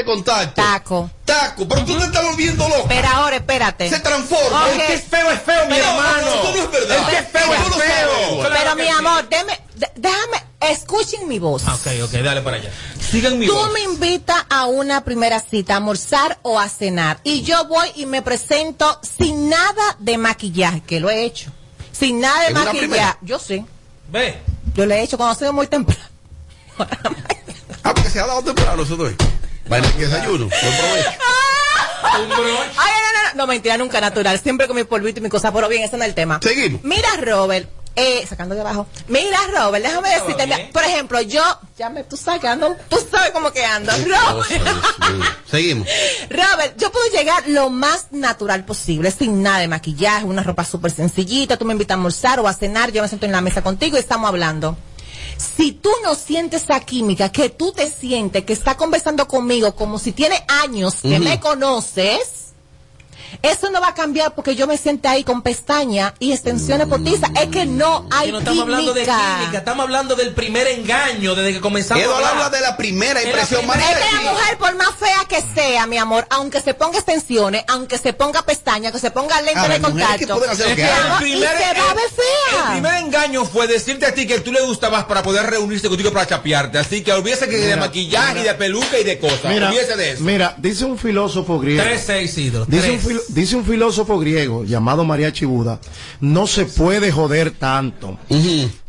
de contacto. Taco. Taco, pero tú te estás volviendo loco. Pero ahora, espérate. Se transforma. Ok. El que es feo es feo, mi Pero, hermano. No es verdad. El que es feo es feo. Claro Pero mi sí. amor, deme, de- déjame, escuchen mi voz. Ah, Ok, ok, dale para allá. Sigan mi Tú voz. me invitas a una primera cita, a almorzar o a cenar. Y yo voy y me presento sin nada de maquillaje, que lo he hecho. Sin nada de ¿En una maquillaje. Yo sí. Ve. Yo lo he hecho cuando soy muy temprano. Ah, porque se ha dado temprano eso doy. Vaya, que desayuno. Buen provecho. Ay, no, no, no, no, mentira, nunca natural. Siempre con mi polvito y mi cosa, pero bien, ese no es el tema. Seguimos. Mira, Robert, eh, sacando de abajo. Mira, Robert, déjame decirte, mira, por ejemplo, yo, ya me, tú sabes que ando, tú sabes cómo que ando. Robert. Seguimos. Robert, yo puedo llegar lo más natural posible, sin nada de maquillaje, una ropa súper sencillita, tú me invitas a almorzar o a cenar, yo me siento en la mesa contigo y estamos hablando. Si tú no sientes esa química, que tú te sientes que está conversando conmigo como si tiene años que me conoces, eso no va a cambiar porque yo me siento ahí con pestaña y extensiones postizas. Es que no hay Que no estamos hablando de química. estamos hablando del primer engaño desde que comenzamos. Eduardo habla de la primera Es la impresión. primera- María, Es que la mujer, por más fea que sea, mi amor, aunque se ponga extensiones, aunque se ponga pestañas, que se ponga lente de que contacto, hacer que que el y primer, se va a ver el fea. primer engaño fue decirte a ti que tú le gustabas para poder reunirse contigo para chapearte. Así que olvídese que de Mira, maquillaje y de peluca y de cosas. Mira, de eso. mira, dice un filósofo griego. Tres, seis. Dice un, tres. Dice un filósofo griego llamado María Chibuda, no se puede joder tanto.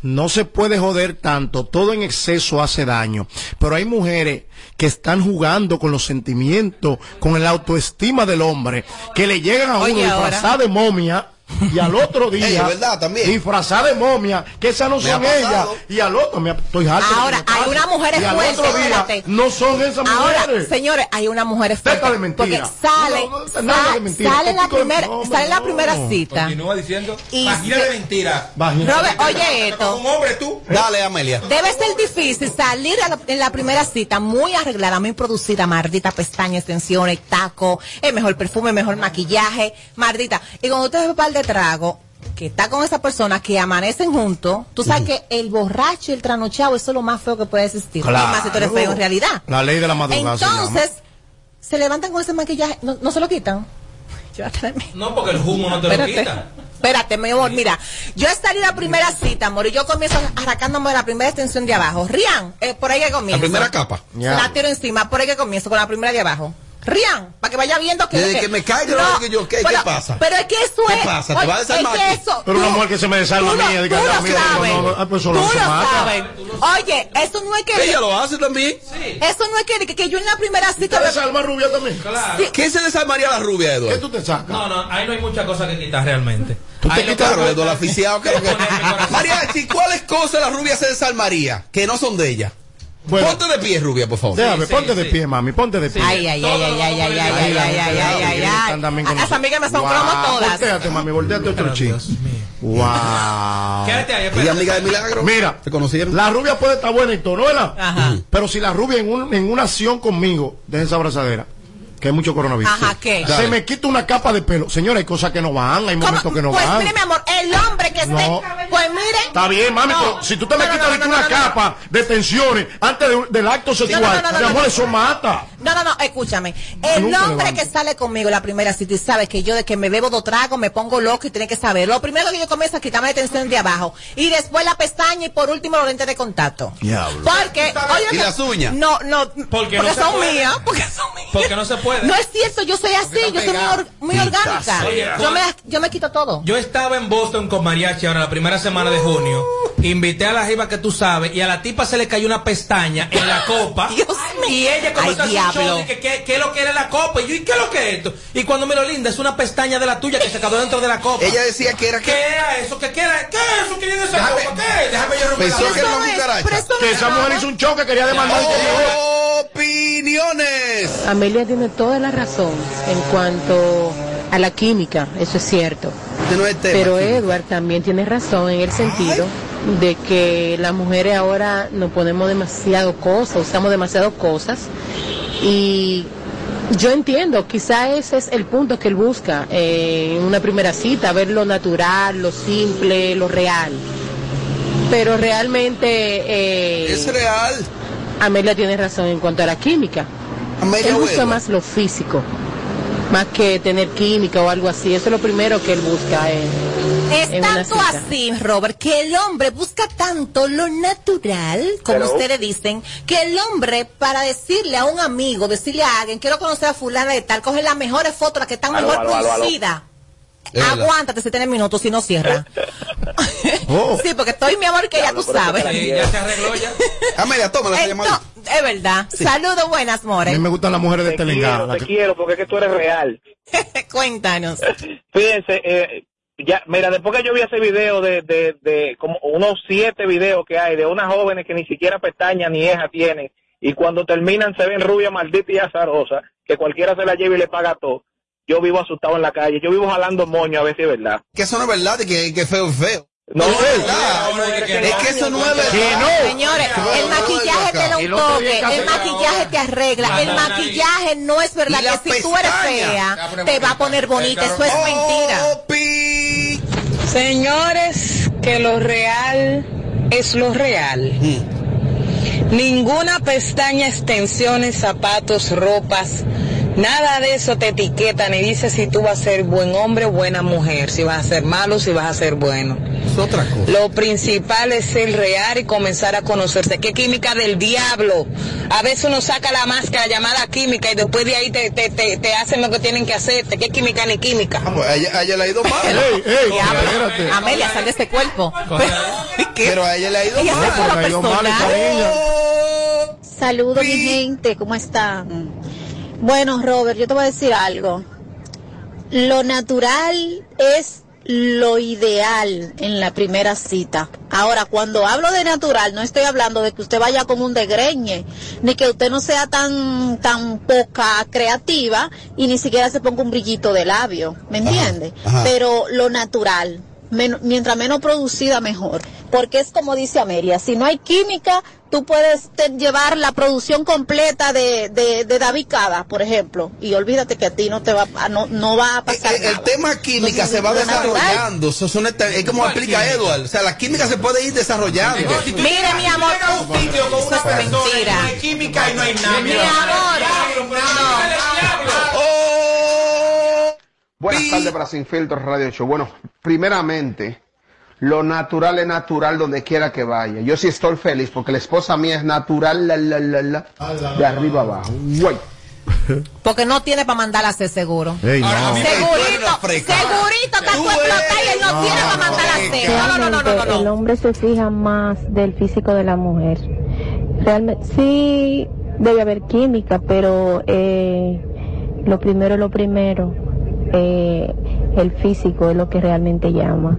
No se puede joder tanto. Todo en exceso hace daño. Pero hay mujeres que están jugando con los sentimientos, con la autoestima del hombre, que le llegan a uno disfrazada de momia. Y al otro día, Ey, es verdad, también. disfrazada de momia, que esas no Me son ellas. Y al otro, me, estoy Ahora, hay unas mujeres Y al fuertes, otro día, espérate. no son esas Ahora, mujeres. señores, hay una mujer Deja fuerte. de mentira. Porque sale, No, no, nada de sa- mentira. sale la Poquito de- primera, no, sale la primera cita. Continúa diciendo. Y Vagina se- de mentira. Vagina. Robert, oye esto. Un hombre tú. Dale, Amelia. Debe ser difícil salir la- en la primera cita muy arreglada, muy producida, mardita, pestañas, extensiones, taco, el mejor perfume, mejor maquillaje, mardita. Y cuando usted un par de trago, que está con esa persona que amanecen juntos, tú sabes que el borracho y el tranochado, eso es lo más feo que puede existir. Claro. Y más si tú eres feo en realidad. La ley de la madrugada se Entonces, se, levantan con ese maquillaje, no, no se lo quitan. No, porque el humo no te lo quita. Espérate, mi amor, mira, yo estaría en la primera cita, amor, y yo comienzo arrancándome la primera extensión de abajo. Rian, eh, por ahí que comienzo. La primera capa. Ya. La tiro encima, por ahí que comienzo con la primera de abajo. Rian, para que vaya viendo que... Desde que me caiga, no, que yo, ¿qué- qué pero- pasa? Pero es que eso ¿Qué es... pasa? ¿Te va a desarmar Es que tú? eso... Pero una tú- mujer que se me desarma tú a mí, tú no, lo sabes. no, no, ah, pues Tú lo sabes. Oye, eso no es que... Ella lo hace también. Eso no es que, que, que yo en la primera ¿Te cita... me- desarma rubia también? Claro. ¿Qué se desarmaría la rubia, ¿Qué Eduardo? tú te sacas? No, no, ahí no hay muchas cosas que quitar realmente. Tú te quitas Eduardo, es- aficiado. ¿qué es lo que- Ponerle corazón. Mariachi, ¿cuáles cosas la rubia se desarmaría que no son de ella? Bueno. Ponte de pie, rubia, por favor. Déjame, sí, ponte de sí. pie, mami, ponte de pie. Ay, ay, ay, ay, ay, ay, ay, ay, ay, ay, ay, ay, ay. Las amigas me son Wow. cromo todas. Volteate, mami, volteate otro chico. Wow. Quédate ahí, amiga de Milagro. Mira, ¿Se conocieron? la rubia puede estar buena y todo, ¿no. Pero si la rubia en, un- en una acción conmigo, deja esa abrazadera, que hay mucho coronavirus. Ajá, ¿qué? Se me quita una capa de pelo. Señora, hay cosas que no van, hay momentos ¿Cómo? que no pues van. mire, mi amor, el hombre que esté. No. Pues mire. Está bien, mami, No. pero si tú te me No, no, quitas una no, no, capa de tensiones antes de- del acto sexual, no, no, no, mi no, amor, no. eso mata. No, no, no, escúchame. El Nunca hombre que sale conmigo la primera cita y sabe que yo de que me bebo dos tragos me pongo loco y tiene que saber. Lo primero que yo comienzo a quitarme la tensión de abajo y después la pestaña y por último los lentes de contacto. Diablo. Porque, oye, ¿Y las uñas? No, no, Porque no se son mías, porque son mías. Porque no se puede. No es cierto, yo soy así, yo soy muy, or- muy orgánica. Oye, Yo me, yo me quito todo. Yo estaba en Boston con Mariachi ahora la primera semana de junio. Invité a la jiba que tú sabes y a la tipa se le cayó una pestaña en la copa. Dios mío. Y ella comenzó Ay, a hacer show de que qué qué es lo que era la copa. Y yo, ¿y qué es lo que es esto? Y cuando me lo linda, es una pestaña de la tuya que se quedó dentro de la copa. Ella decía que era ¿Qué que. era eso? ¿Qué, qué era? ¿Qué es eso que tiene esa Déjame- copa? ¿Qué es? Déjame yo romper la que era una cucaracha. Que es esa mujer hizo un choque, quería demandar. Opiniones. Amelia tiene toda la razón en cuanto a la química, eso es cierto. Este no es el tema. Pero. Edward también tiene razón en el sentido de que las mujeres ahora nos ponemos demasiado cosas, usamos demasiado cosas y yo entiendo, quizá ese es el punto que él busca eh, en una primera cita, ver lo natural, lo simple, lo real. Pero realmente eh, Es real. Amelia tiene razón en cuanto a la química. Amelia Él busca Huelva. más lo físico, más que tener química o algo así. Eso es lo primero que él busca. eh. Es en una tanto cita. así, Robert, que el hombre busca tanto lo natural, como Pero- ustedes dicen, que el hombre, para decirle a un amigo, decirle a alguien, quiero conocer a fulana de tal, coge las mejores fotos, las que están Aló, mejor aló, aló. Aguántate si tienes minutos, si no cierra. Oh. Sí, porque estoy mi amor que ya tú sabes. Sí, ya se arregló ya. Amelia, toma la llamada. es verdad. Saludos, buenas, A More. mí me gustan las mujeres de Te Telengana. quiero, te que- quiero, porque es que tú eres real. Cuéntanos. Fíjense, eh, ya, mira, después que yo vi ese video de, de, de como unos siete videos que hay de unas jóvenes que ni siquiera pestañas ni eja tienen, y cuando terminan se ven rubia, maldita y azarosa, que cualquiera se la lleve y le paga todo. Yo vivo asustado en la calle, yo vivo jalando moño a ver si es verdad. Que eso no es verdad, y que, que feo es feo. No, es verdad. no, no, que- que es que eso no es verdad. Señores, el maquillaje te da un toque, el maquillaje te arregla, La el maquillaje no es verdad que si tú eres fea, te va a poner bonita, eso es mentira. Oh, pi- Señores, que lo real es lo real. Ninguna pestaña, extensiones, zapatos, ropas, nada de eso te etiqueta ni dice si tú vas a ser buen hombre o buena mujer, si vas a ser malo, si vas a ser bueno. Es otra cosa. Lo principal es ser real y comenzar a conocerse. ¿Qué química del diablo? A veces uno saca la máscara llamada química y después de ahí te, te, te, te hacen lo que tienen que hacerte. ¿Qué química ni química? Vamos, a ella, a ella le ha ido mal. Ey, ey, Diablo. Amelia, sal de este cuerpo. ¿Qué? Pero a ella le ha ido Ella mal. Porque ha ido mal Saludos, mi gente, ¿cómo están? Bueno, Robert, yo te voy a decir algo. Lo natural es lo ideal en la primera cita. Ahora, cuando hablo de natural, no estoy hablando de que usted vaya como un degreñe, ni que usted no sea tan, tan poca creativa y ni siquiera se ponga un brillito de labio, ¿me entiende? ajá. Pero lo natural, men- mientras menos producida, mejor. Porque es como dice Amelia, si no hay química, tú puedes te- llevar la producción completa de, de, de David Cada, por ejemplo, y olvídate que a ti no te va, a- no, no va a pasar Eh, eh, el nada. tema química Entonces, se va desarrollando. Eso son esta- es como ¿Cuál explica química? Edward. O sea, la química se puede ir desarrollando. Si Mire, mi amor, un sitio con eso una es persona y mentira. no hay química y no hay nada. Mi amor, diablo, no. Oh, Buenas tardes para Sin Filtros Radio Show. Bueno, primeramente, lo natural es natural donde quiera que vaya. Yo sí estoy feliz porque la esposa mía es natural, la, la, la, la, de arriba abajo. Güey. Porque no tiene para mandar a hacer seguro. No. Segurito, segurito está Tú explotar y él no eres- tiene para mandar a hacer. No, no, no, no, no, el no. hombre se fija más del físico de la mujer. Realmente sí debe haber química, pero eh, lo primero es lo primero. Eh, el físico es lo que realmente llama.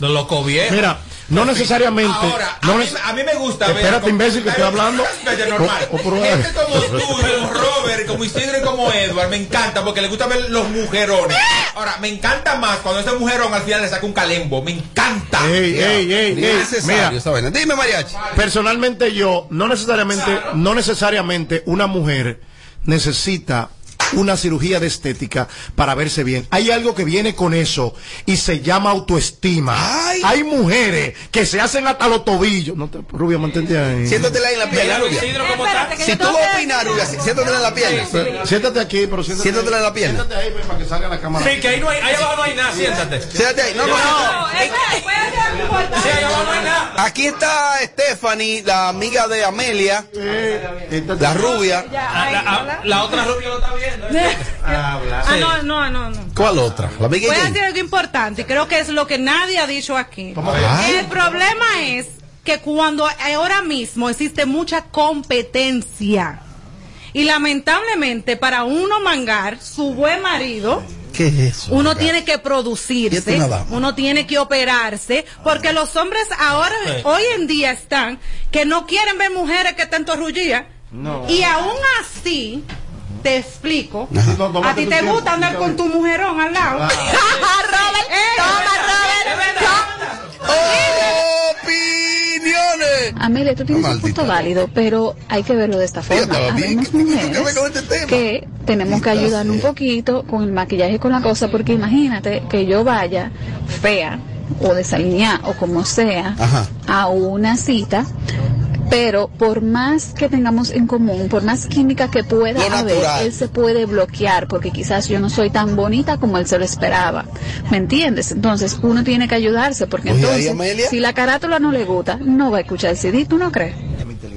Lo loco bien. Mira, no necesariamente. Ahora, no a, mí, neces- a mí me gusta ver. Espérate, como- imbécil, que estoy hablando. Normal. O- o por- Gente como tú, como Robert, como Isidro y como Edward, me encanta porque le gusta ver los mujerones. Ahora, me encanta más cuando ese mujerón al final le saca un calembo. Me encanta. Ey, ey, ey, ey. necesario Mira, esa vaina. Dime, Mariachi. personalmente yo, no necesariamente, no necesariamente una mujer necesita una cirugía de estética para verse bien. Hay algo que viene con eso y se llama autoestima. Ay. Hay mujeres que se hacen hasta los tobillos. No te, Rubia, mantente ahí. Siéntatela ahí en la pierna. Si tú vas a opinar, Rubia, sí, siéntatela en la pierna. Pero Siéntate aquí, pero siéntate, Siéntatela ahí. en la pierna. Siéntate ahí pues, para que salga la cámara. Sí, que ahí, no hay, ahí abajo no hay nada, siéntate. Siéntate ahí. No, no, no. Sí, ahí abajo no hay nada. Aquí está Stephanie, la amiga de Amelia, Siéntate. la rubia. La, la- la otra rubia lo está viendo. ¿eh? Ah, no, no, no, no. ¿Cuál otra? La Voy a decir algo importante, creo que es lo que nadie ha dicho aquí. El problema es que cuando ahora mismo existe mucha competencia y lamentablemente para uno mangar su buen marido, ¿Qué es eso? uno acá? tiene que Y esto producirse, uno tiene que operarse, porque los hombres ahora, Sí. hoy en día están, que no quieren ver mujeres que estén torrullías. Y aún así, te explico, a ti te tiempo, gusta andar con tu mujerón al lado. Robert, Eh, toma, Robert. toma. ¡Opiniones! Amelia, tú tienes un punto válido, pero hay que verlo de esta forma. Habemos ¿Qué tiene que ver mujeres este que tenemos que ayudar un poquito con el maquillaje y con la cosa, porque imagínate que yo vaya fea o desalineada o como sea Ajá. a una cita Pero por más que tengamos en común, por más química que pueda Lo haber, natural. él se puede bloquear porque quizás yo no soy tan bonita como él se lo esperaba. ¿Me entiendes? Entonces uno tiene que ayudarse porque Oye, entonces si la carátula no le gusta, no va a escuchar el CD, ¿tú no crees?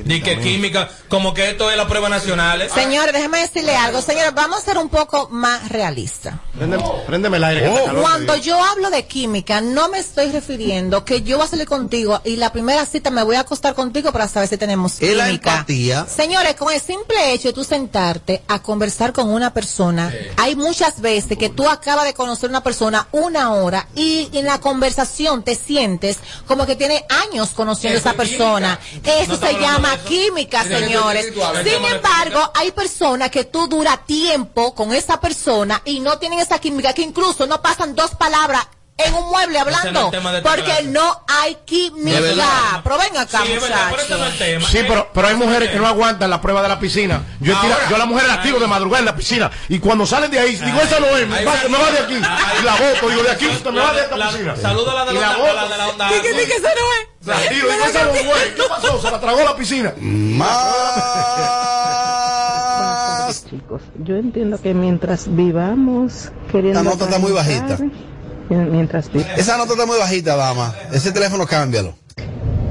Ni que química, como que esto es la prueba nacional. ¿eh? Señores, déjeme decirle algo. Señores, vamos a ser un poco más realistas. Préndeme, préndeme el aire. que Oh. calor, Cuando yo hablo de química, no me estoy refiriendo que yo voy a salir contigo y la primera cita me voy a acostar contigo para saber si tenemos la química. empatía. Señores, con el simple hecho de tú sentarte a conversar con una persona, hay muchas veces que tú acabas de conocer una persona una hora y en la conversación te sientes como que tiene años conociendo a esa es persona. química. Eso No se llama química, señores. Sin embargo, hay personas que tú dura tiempo con esa persona y no tienen esa química, que incluso no pasan dos palabras en un mueble no hablando, esta porque no hay química. Pero ven acá, Sí, este no muchachos. tema. Sí, pero, pero hay mujeres que no aguantan la prueba de la piscina. Yo, Ahora. tira- yo a las mujeres las tiro de madrugada en la piscina. Y cuando salen de ahí, digo, esa no es, me va, va. me va de aquí. Y la boto, digo, de aquí usted me va de esta La- piscina. Saluda a la de Y la la la la onda. ¿Qué, qué, qué, eso no es? La tiro, digo, esa no es. ¿Qué pasó? Se la tragó la piscina. Más. Chicos, yo entiendo que mientras vivamos queriendo... Esta nota está muy bajita. Mientras Esa nota está muy bajita, dama. Ese teléfono cámbialo.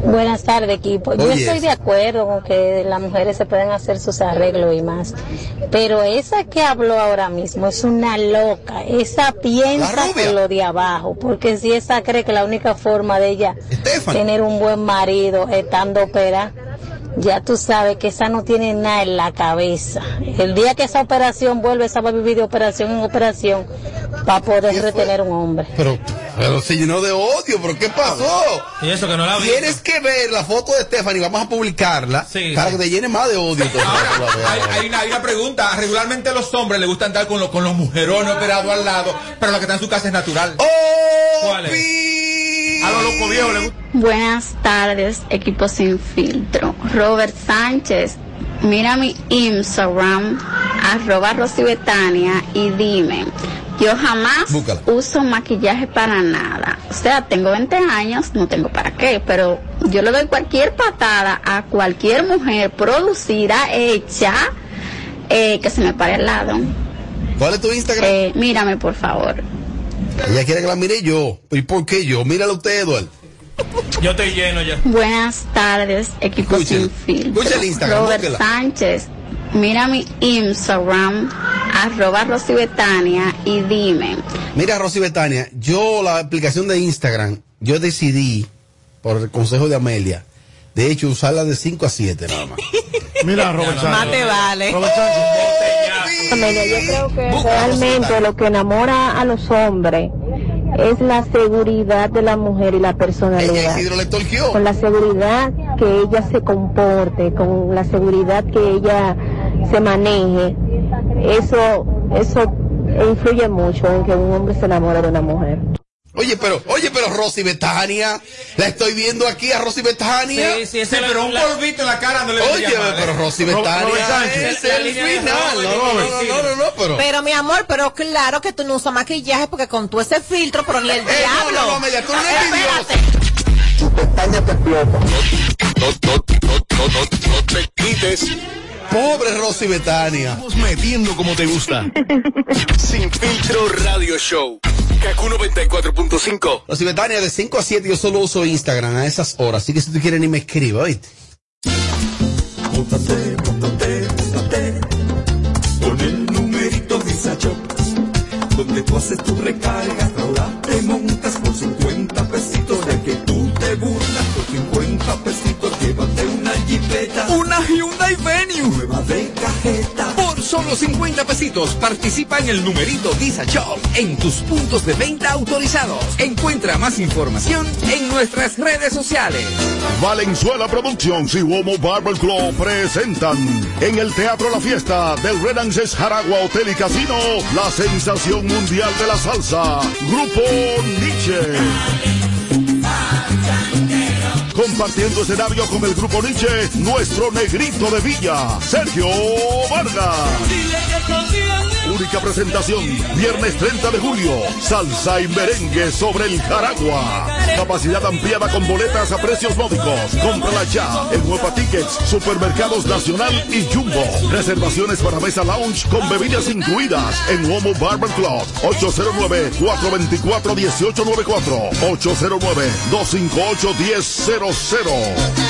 Buenas tardes, equipo. Yo Oye, estoy de acuerdo con que las mujeres se pueden hacer sus arreglos y más. Pero esa que habló ahora mismo es una loca. Esa piensa por lo de abajo. Porque si esa cree que la única forma de ella tener un buen marido estando opera, ya tú sabes que esa no tiene nada en la cabeza. El día que esa operación vuelve, esa va a vivir de operación en operación para poder retener un hombre. Pero, pero se llenó de odio, pero ¿qué pasó? Y eso que no la vi. Tienes que ver la foto de Stephanie, vamos a publicarla Sí, para sí. que te llene más de odio. hay, hay una, hay una pregunta. Regularmente a los hombres les gusta andar con, los con los mujerones operados al lado, pero lo que está en su casa es natural. ¿Cuál es? Opi. A los locos viejos les gusta. Buenas tardes, equipo sin filtro. Robert Sánchez, mira mi Instagram, arroba Rosy Betania y dime, yo jamás Búscala. uso maquillaje para nada. O sea, tengo 20 años, no tengo para qué, pero yo le doy cualquier patada a cualquier mujer producida, hecha, eh, que se me pare al lado. ¿Cuál es tu Instagram? Eh, mírame, por favor. Ella quiere que la mire yo. ¿Y por qué yo? Míralo usted, Eduardo. Yo estoy lleno ya. Buenas tardes, equipo Escuchen, sin filtro. escuchen el Instagram, Robert búsquela. Sánchez, mira mi Instagram, arroba Rosy Betania y dime, Mira, Rosy Betania, yo la aplicación de Instagram, yo decidí, por el consejo de Amelia, de hecho, usarla de 5 a 7 nada más. Mira, Robert Sánchez. Más te vale. Robert Sánchez. Amelia, yo creo que realmente lo que enamora a los hombres es la seguridad de la mujer y la personalidad. Con la seguridad que ella se comporte, con la seguridad que ella se maneje, eso, eso influye mucho en que un hombre se enamore de una mujer. Oye, pero, oye, pero Rosy Betania, la estoy viendo aquí a Rosy Betania. Sí, sí, Sí, ese pero un la- polvito en la cara no le Oye, pero ¿eh? Rosy Ro- Betania Robert Sánchez. es el final. No, no, no, no, pero. Pero mi amor, pero claro que tú no usas maquillaje porque con tu ese filtro, pero ni el Eh, no, diablo. no, no, Amelia, tú no eres Espérate. No, no, no, no, no, no te quites. Pobre Rosy Betania. Estamos metiendo como te gusta. Sin filtro radio show. Kaku 94.5. Rosy Betania, de 5 a 7 yo solo uso Instagram a esas horas, así que si tú quieres ni me escriba, ¿oíste? Móntate, móntate, móntate con el numerito Visa Shop, donde tú haces tu recarga, ahora Una Hyundai Venue. nueva de cajeta. Por solo 50 pesitos participa en el numerito Visa Shop en tus puntos de venta autorizados. Encuentra más información en nuestras redes sociales. Valenzuela Productions y Womo Barber Club presentan en el Teatro La Fiesta del Renances Jaragua Hotel y Casino la sensación mundial de la salsa, Grupo Nietzsche. Compartiendo escenario con el Grupo Nietzsche, nuestro negrito de Villa, Sergio Vargas. Presentación. Viernes 30 de julio. Salsa y merengue sobre el Jaragua. Capacidad ampliada con boletas a precios módicos. Cómprala ya en Huepa Tickets, Supermercados Nacional y Jumbo. Reservaciones para mesa lounge con bebidas incluidas en Homo Barber Club. 809-424-1894. 809-258-1000.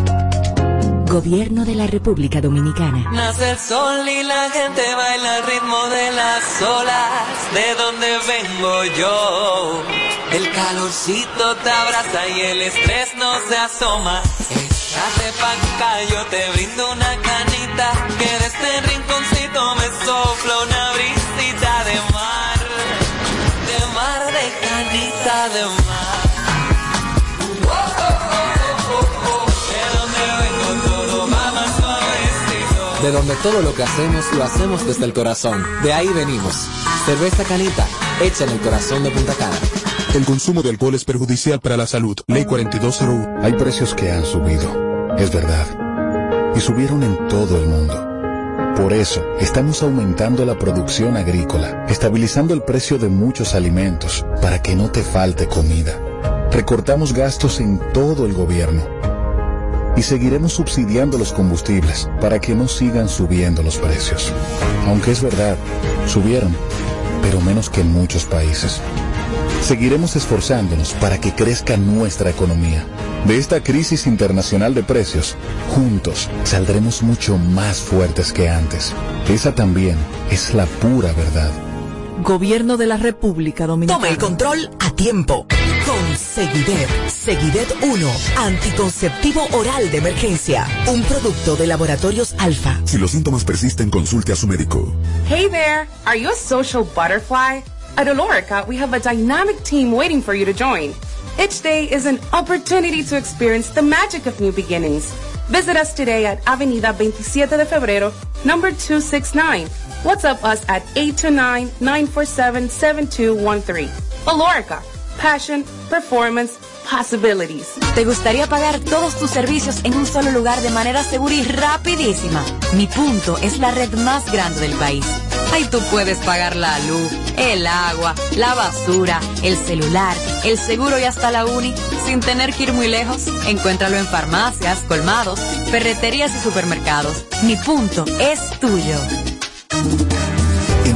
Gobierno de la República Dominicana. Nace el sol y la gente baila al ritmo de las olas. De donde vengo yo. El calorcito te abraza y el estrés no se asoma. Échate pa' yo te brindo una canita. Que de este rinconcito me sopla una brisita de mar. De mar, de canita, de mar. De donde todo lo que hacemos lo hacemos desde el corazón. De ahí venimos. Cerveza Canita, hecha en el corazón de Punta Cana. El consumo de alcohol es perjudicial para la salud. Ley 4201. Hay precios que han subido, es verdad. Y subieron en todo el mundo. Por eso, estamos aumentando la producción agrícola, estabilizando el precio de muchos alimentos, para que no te falte comida. Recortamos gastos en todo el gobierno. Y seguiremos subsidiando los combustibles para que no sigan subiendo los precios. Aunque es verdad, subieron, pero menos que en muchos países. Seguiremos esforzándonos para que crezca nuestra economía. De esta crisis internacional de precios, juntos saldremos mucho más fuertes que antes. Esa también es la pura verdad. Gobierno de la República Dominicana. Toma el control a tiempo. Con Seguidet. Seguidet 1. Anticonceptivo oral de emergencia. Un producto de laboratorios alfa. Si los síntomas persisten, consulte a su médico. Hey there, are you a social butterfly? At Olorica, we have a dynamic team waiting for you to join. Each day is an opportunity to experience the magic of new beginnings. Visit us today at Avenida 27 de Febrero, number 269. WhatsApp us at 829-947-7213. Olorica, passion, performance, possibilities. ¿Te gustaría pagar todos tus servicios en un solo lugar de manera segura y rapidísima? Mi punto es la red más grande del país. Ahí tú puedes pagar la luz, el agua, la basura, el celular, el seguro y hasta la uni sin tener que ir muy lejos. Encuéntralo en farmacias, colmados, ferreterías y supermercados. Mi punto es tuyo.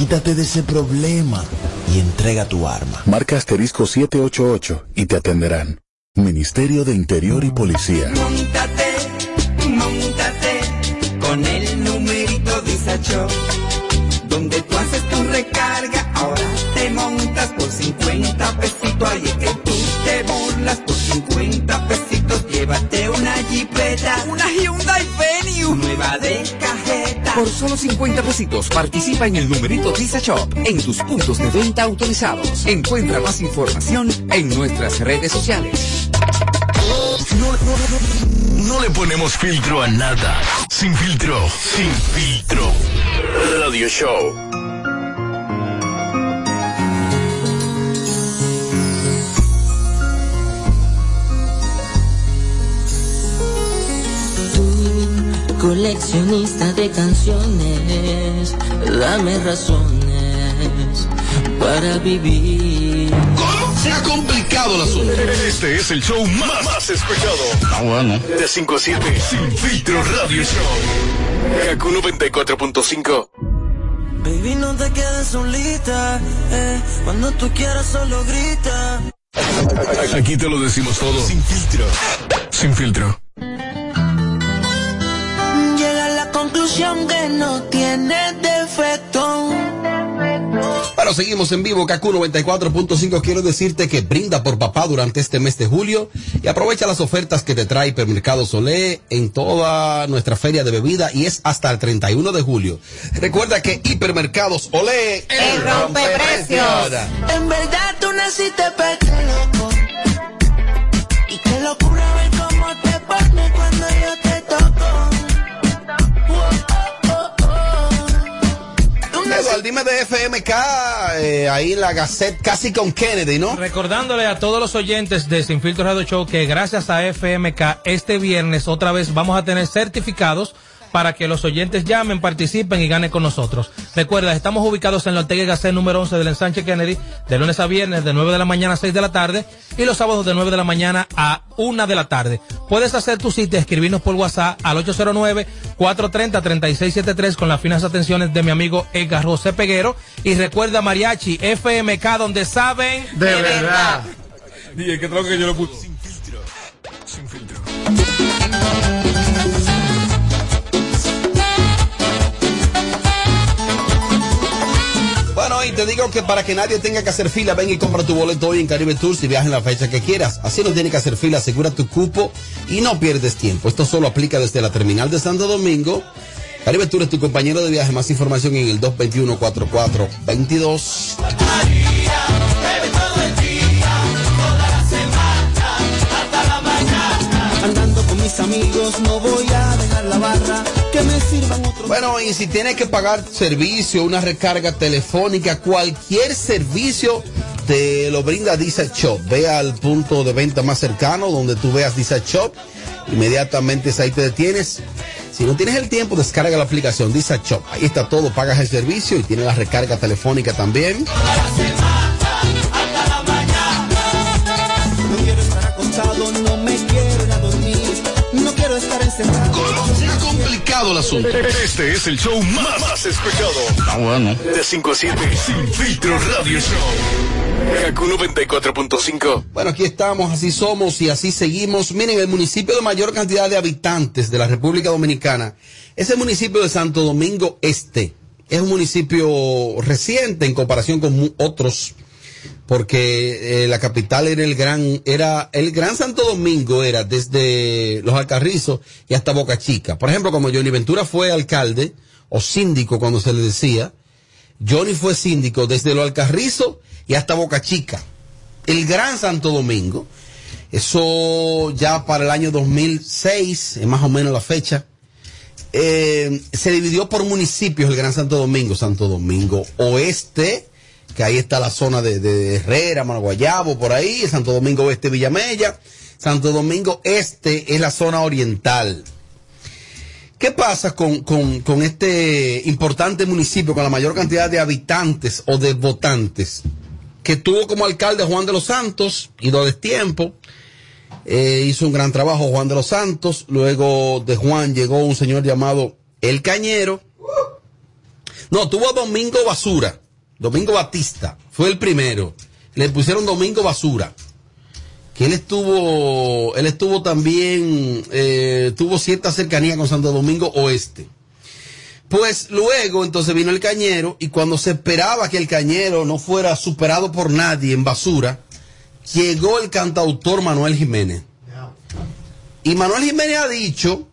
Quítate de ese problema y entrega tu arma. Marca asterisco 788 y te atenderán. Ministerio de Interior y Policía. Móntate, móntate con el numerito Disacho. Donde tú haces tu recarga, ahora te montas por 50 pesitos. Ahí es que tú te burlas por 50 pesitos. Llévate una jipeta, una Hyundai Venue, nueva de. Por solo 50 pesitos participa en el numerito Visa Shop en tus puntos de venta autorizados. Encuentra más información en nuestras redes sociales. No, no, no, no le ponemos filtro a nada. Sin filtro, sin filtro. Radio Show. Coleccionista de canciones, dame razones para vivir. Se ha complicado el asunto. Este es el show más, más escuchado. Ah, bueno. De 5 a 7, Sin Filtro Radio Show. Kaku 94.5. Baby, no te quedes solita, eh, cuando tú quieras solo grita. Aquí te lo decimos todo. Sin filtro. Sin filtro. Que no tiene defecto. Bueno, seguimos en vivo, KQ 94.5. Quiero decirte que brinda por papá durante este mes de julio y aprovecha las ofertas que te trae Hipermercados Olé en toda nuestra feria de bebida y es hasta el 31 de julio. Recuerda que Hipermercados Olé El rompeprecios. En verdad tú naciste para que loco. Y qué locura FMK, eh, ahí la Gazette, casi con Kennedy, ¿no? Recordándole a todos los oyentes de Sin Filtro Radio Show que gracias a FMK este viernes otra vez vamos a tener certificados para que los oyentes llamen, participen y ganen con nosotros. Recuerda, estamos ubicados en la Ortega y Gasset número 11 del ensanche Kennedy, de lunes a viernes de 9 de la mañana a 6 de la tarde y los sábados de 9 de la mañana a 1 de la tarde. Puedes hacer tu cita, escribirnos por WhatsApp al 809-430-3673 con las finas atenciones de mi amigo Edgar José Peguero. Y recuerda, Mariachi, FMK, donde saben De verdad. Dije, que que yo lo puse. Sin filtro. Bueno, y te digo que para que nadie tenga que hacer fila, ven y compra tu boleto hoy en Caribe Tours y viaja en la fecha que quieras. Así no tienes que hacer fila, asegura tu cupo y no pierdes tiempo. Esto solo aplica desde la terminal de Santo Domingo. Caribe Tours es tu compañero de viaje. Más información en el 221-4422. Andando con mis amigos, no voy a dejar la barra. Que me sirvan otro. Bueno, y si tienes que pagar servicio, una recarga telefónica, cualquier servicio, te lo brinda Disa Shop. Ve al punto de venta más cercano donde tú veas Disa Shop. Inmediatamente ahí te detienes. Si no tienes el tiempo, descarga la aplicación Disa Shop. Ahí está todo, pagas el servicio y tienes la recarga telefónica también. No encerrado. complicado el asunto. Este es el show más, más escuchado. Ah, bueno. De 5 a 7. Sin filtro radio show. KQ 94.5. Bueno, aquí estamos, así somos y así seguimos. Miren, el municipio de mayor cantidad de habitantes de la República Dominicana es el municipio de Santo Domingo Este. Es un municipio reciente en comparación con otros, porque eh, la capital era el gran, era el gran Santo Domingo era desde los Alcarrizos y hasta Boca Chica. Por ejemplo, como Johnny Ventura fue alcalde o síndico cuando se le decía, Johnny fue síndico desde los Alcarrizos y hasta Boca Chica. El Gran Santo Domingo. Eso ya para el año 2006, es más o menos la fecha. eh, se dividió por municipios el Gran Santo Domingo. Santo Domingo Oeste, que ahí está la zona de, Herrera, Marguayabo, por ahí. Santo Domingo Oeste, Villamella. Santo Domingo Este es la zona oriental. ¿Qué pasa con, con- este importante municipio con la mayor cantidad de habitantes o de votantes? Que tuvo como alcalde Juan de los Santos y do tiempo. Eh, hizo un gran trabajo Juan de los Santos. Luego de Juan llegó un señor llamado El Cañero. No, tuvo a Domingo Basura. Domingo Batista. Fue el primero. Le pusieron Domingo Basura que él estuvo, él estuvo también, eh, tuvo cierta cercanía con Santo Domingo Oeste. Pues luego entonces vino el cañero y cuando se esperaba que el cañero no fuera superado por nadie en basura, llegó el cantautor Manuel Jiménez. Y Manuel Jiménez ha dicho,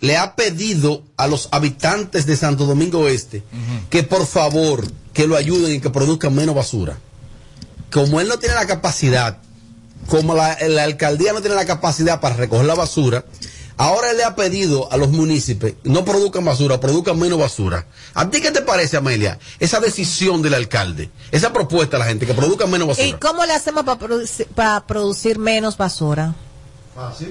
le ha pedido a los habitantes de Santo Domingo Oeste que por favor que lo ayuden y que produzcan menos basura. Como él no tiene la capacidad como la, la alcaldía no tiene la capacidad para recoger la basura, ahora él le ha pedido a los municipios, no produzcan basura, produzcan menos basura. ¿A ti qué te parece, Amelia? Esa decisión del alcalde, esa propuesta a la gente, que produzcan menos ¿Y basura. cómo le hacemos para producir, para producir menos basura?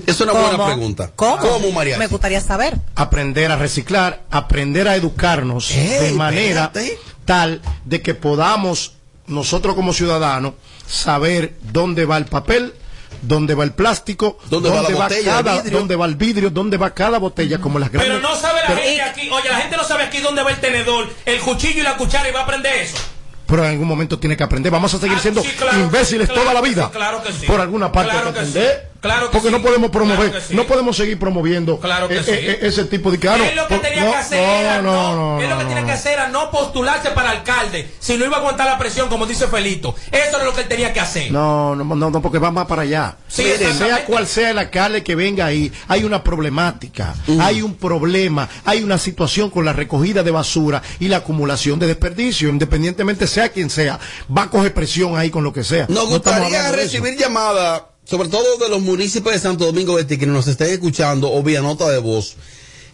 Es una buena pregunta. ¿Cómo? María? Me gustaría saber. aprender a reciclar, aprender a educarnos de manera espérate. tal de que podamos nosotros como ciudadanos saber dónde va el papel, dónde va el plástico, ¿Dónde va la botella, el cada, vidrio? dónde va el vidrio, dónde va cada botella, como las grandes. Pero no sabe la Pero- gente aquí, oye, la gente no sabe aquí dónde va el tenedor, el cuchillo y la cuchara y va a aprender eso. pero en algún momento tiene que aprender. Vamos a seguir Ah, siendo sí, claro, imbéciles claro toda la vida. sí, claro que sí. Por alguna parte Claro hay que que aprender. Claro que porque sí, no podemos promover, claro que sí. no podemos seguir promoviendo Claro que eh, sí. eh, ese tipo de claro, ¿Qué es lo que tenía no, que hacer? no, era no, no, no, ¿Qué es lo que no, tenía no. que hacer? Era no postularse para alcalde. Si no iba a aguantar la presión, como dice Felito. Eso era lo que él tenía que hacer. No, no, no, no, porque va más para allá. Sí, Mire, exactamente. sea cual sea el alcalde que venga ahí, hay una problemática, hay un problema, hay una situación con la recogida de basura y la acumulación de desperdicio, independientemente sea quien sea, va a coger presión ahí con lo que sea. Nos gustaría recibir llamadas, sobre todo de los municipios de Santo Domingo Este, que nos estén escuchando o vía nota de voz.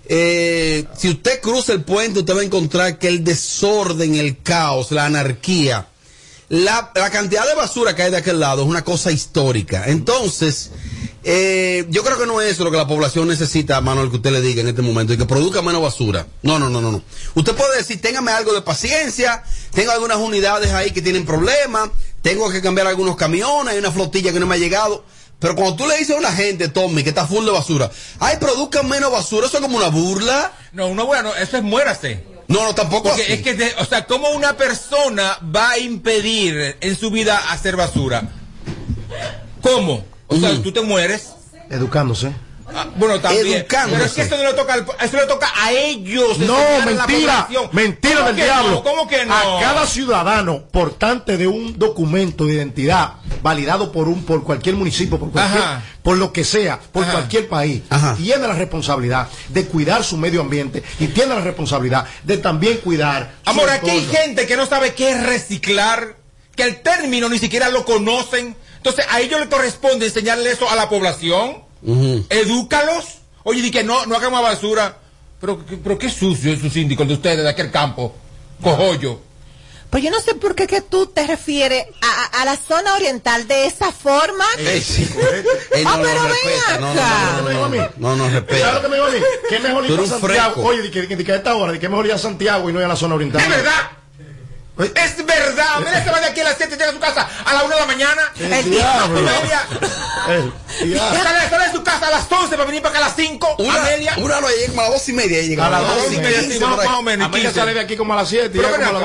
Eh, si usted cruza el puente, usted va a encontrar que el desorden, el caos, la anarquía, la, la cantidad de basura que hay de aquel lado es una cosa histórica. Entonces, eh, yo creo que no es eso lo que la población necesita, Manuel, que usted le diga en este momento, y que produzca menos basura. No, no, no, no. no. Usted puede decir, téngame algo de paciencia, tengo algunas unidades ahí que tienen problemas, tengo que cambiar algunos camiones, hay una flotilla que no me ha llegado. Pero cuando tú le dices a una gente, Tommy, que está full de basura, ay, produzcan menos basura, eso es como una burla. No, una no, eso es muérase. No, no, tampoco Porque así. es que, de- o sea, ¿cómo una persona va a impedir en su vida hacer basura? ¿Cómo? O sea, tú te mueres. Educándose. Ah, bueno, también. Educándose. Pero es que eso no le toca, eso le toca a ellos. No, mentira, mentira ¿Cómo del que diablo. no? ¿Cómo que no? A cada ciudadano portante de un documento de identidad validado por un por cualquier municipio, por cualquier, Ajá. por lo que sea, por Ajá. cualquier país, tiene la responsabilidad de cuidar su medio ambiente y tiene la responsabilidad de también cuidar. su Amor, aquí hay gente que no sabe qué es reciclar, que el término ni siquiera lo conocen. Entonces, a ellos les corresponde enseñarle eso a la población. Edúcalos. Oye, di que no, no hagan más basura. Pero, pero qué sucio es su síndico de ustedes de aquel campo. Cojollo. Pues yo no sé por qué que tú te refieres a, a- a la zona oriental de esa forma. Ey, sí. Ey, no, Ah, no, pero ven respeta, no, no, no, no, no, no, no, respeta. ¿Sabes lo que me dijo a mí? Que es mejor ir a Santiago. Oye, que, de que a esta hora, de que es mejor ir a Santiago y no ir a la zona oriental. ¡Es verdad! Es verdad. Mira, se va de aquí a las 7 llega a su casa a la 1 de la mañana. El diablo. Sale, sale de su casa a las 11 para venir para acá a las 5. Una, a media. una no llega como a las dos y media. llega A las dos y media, sí, más, o menos. Amelia 15. sale de aquí como a las 7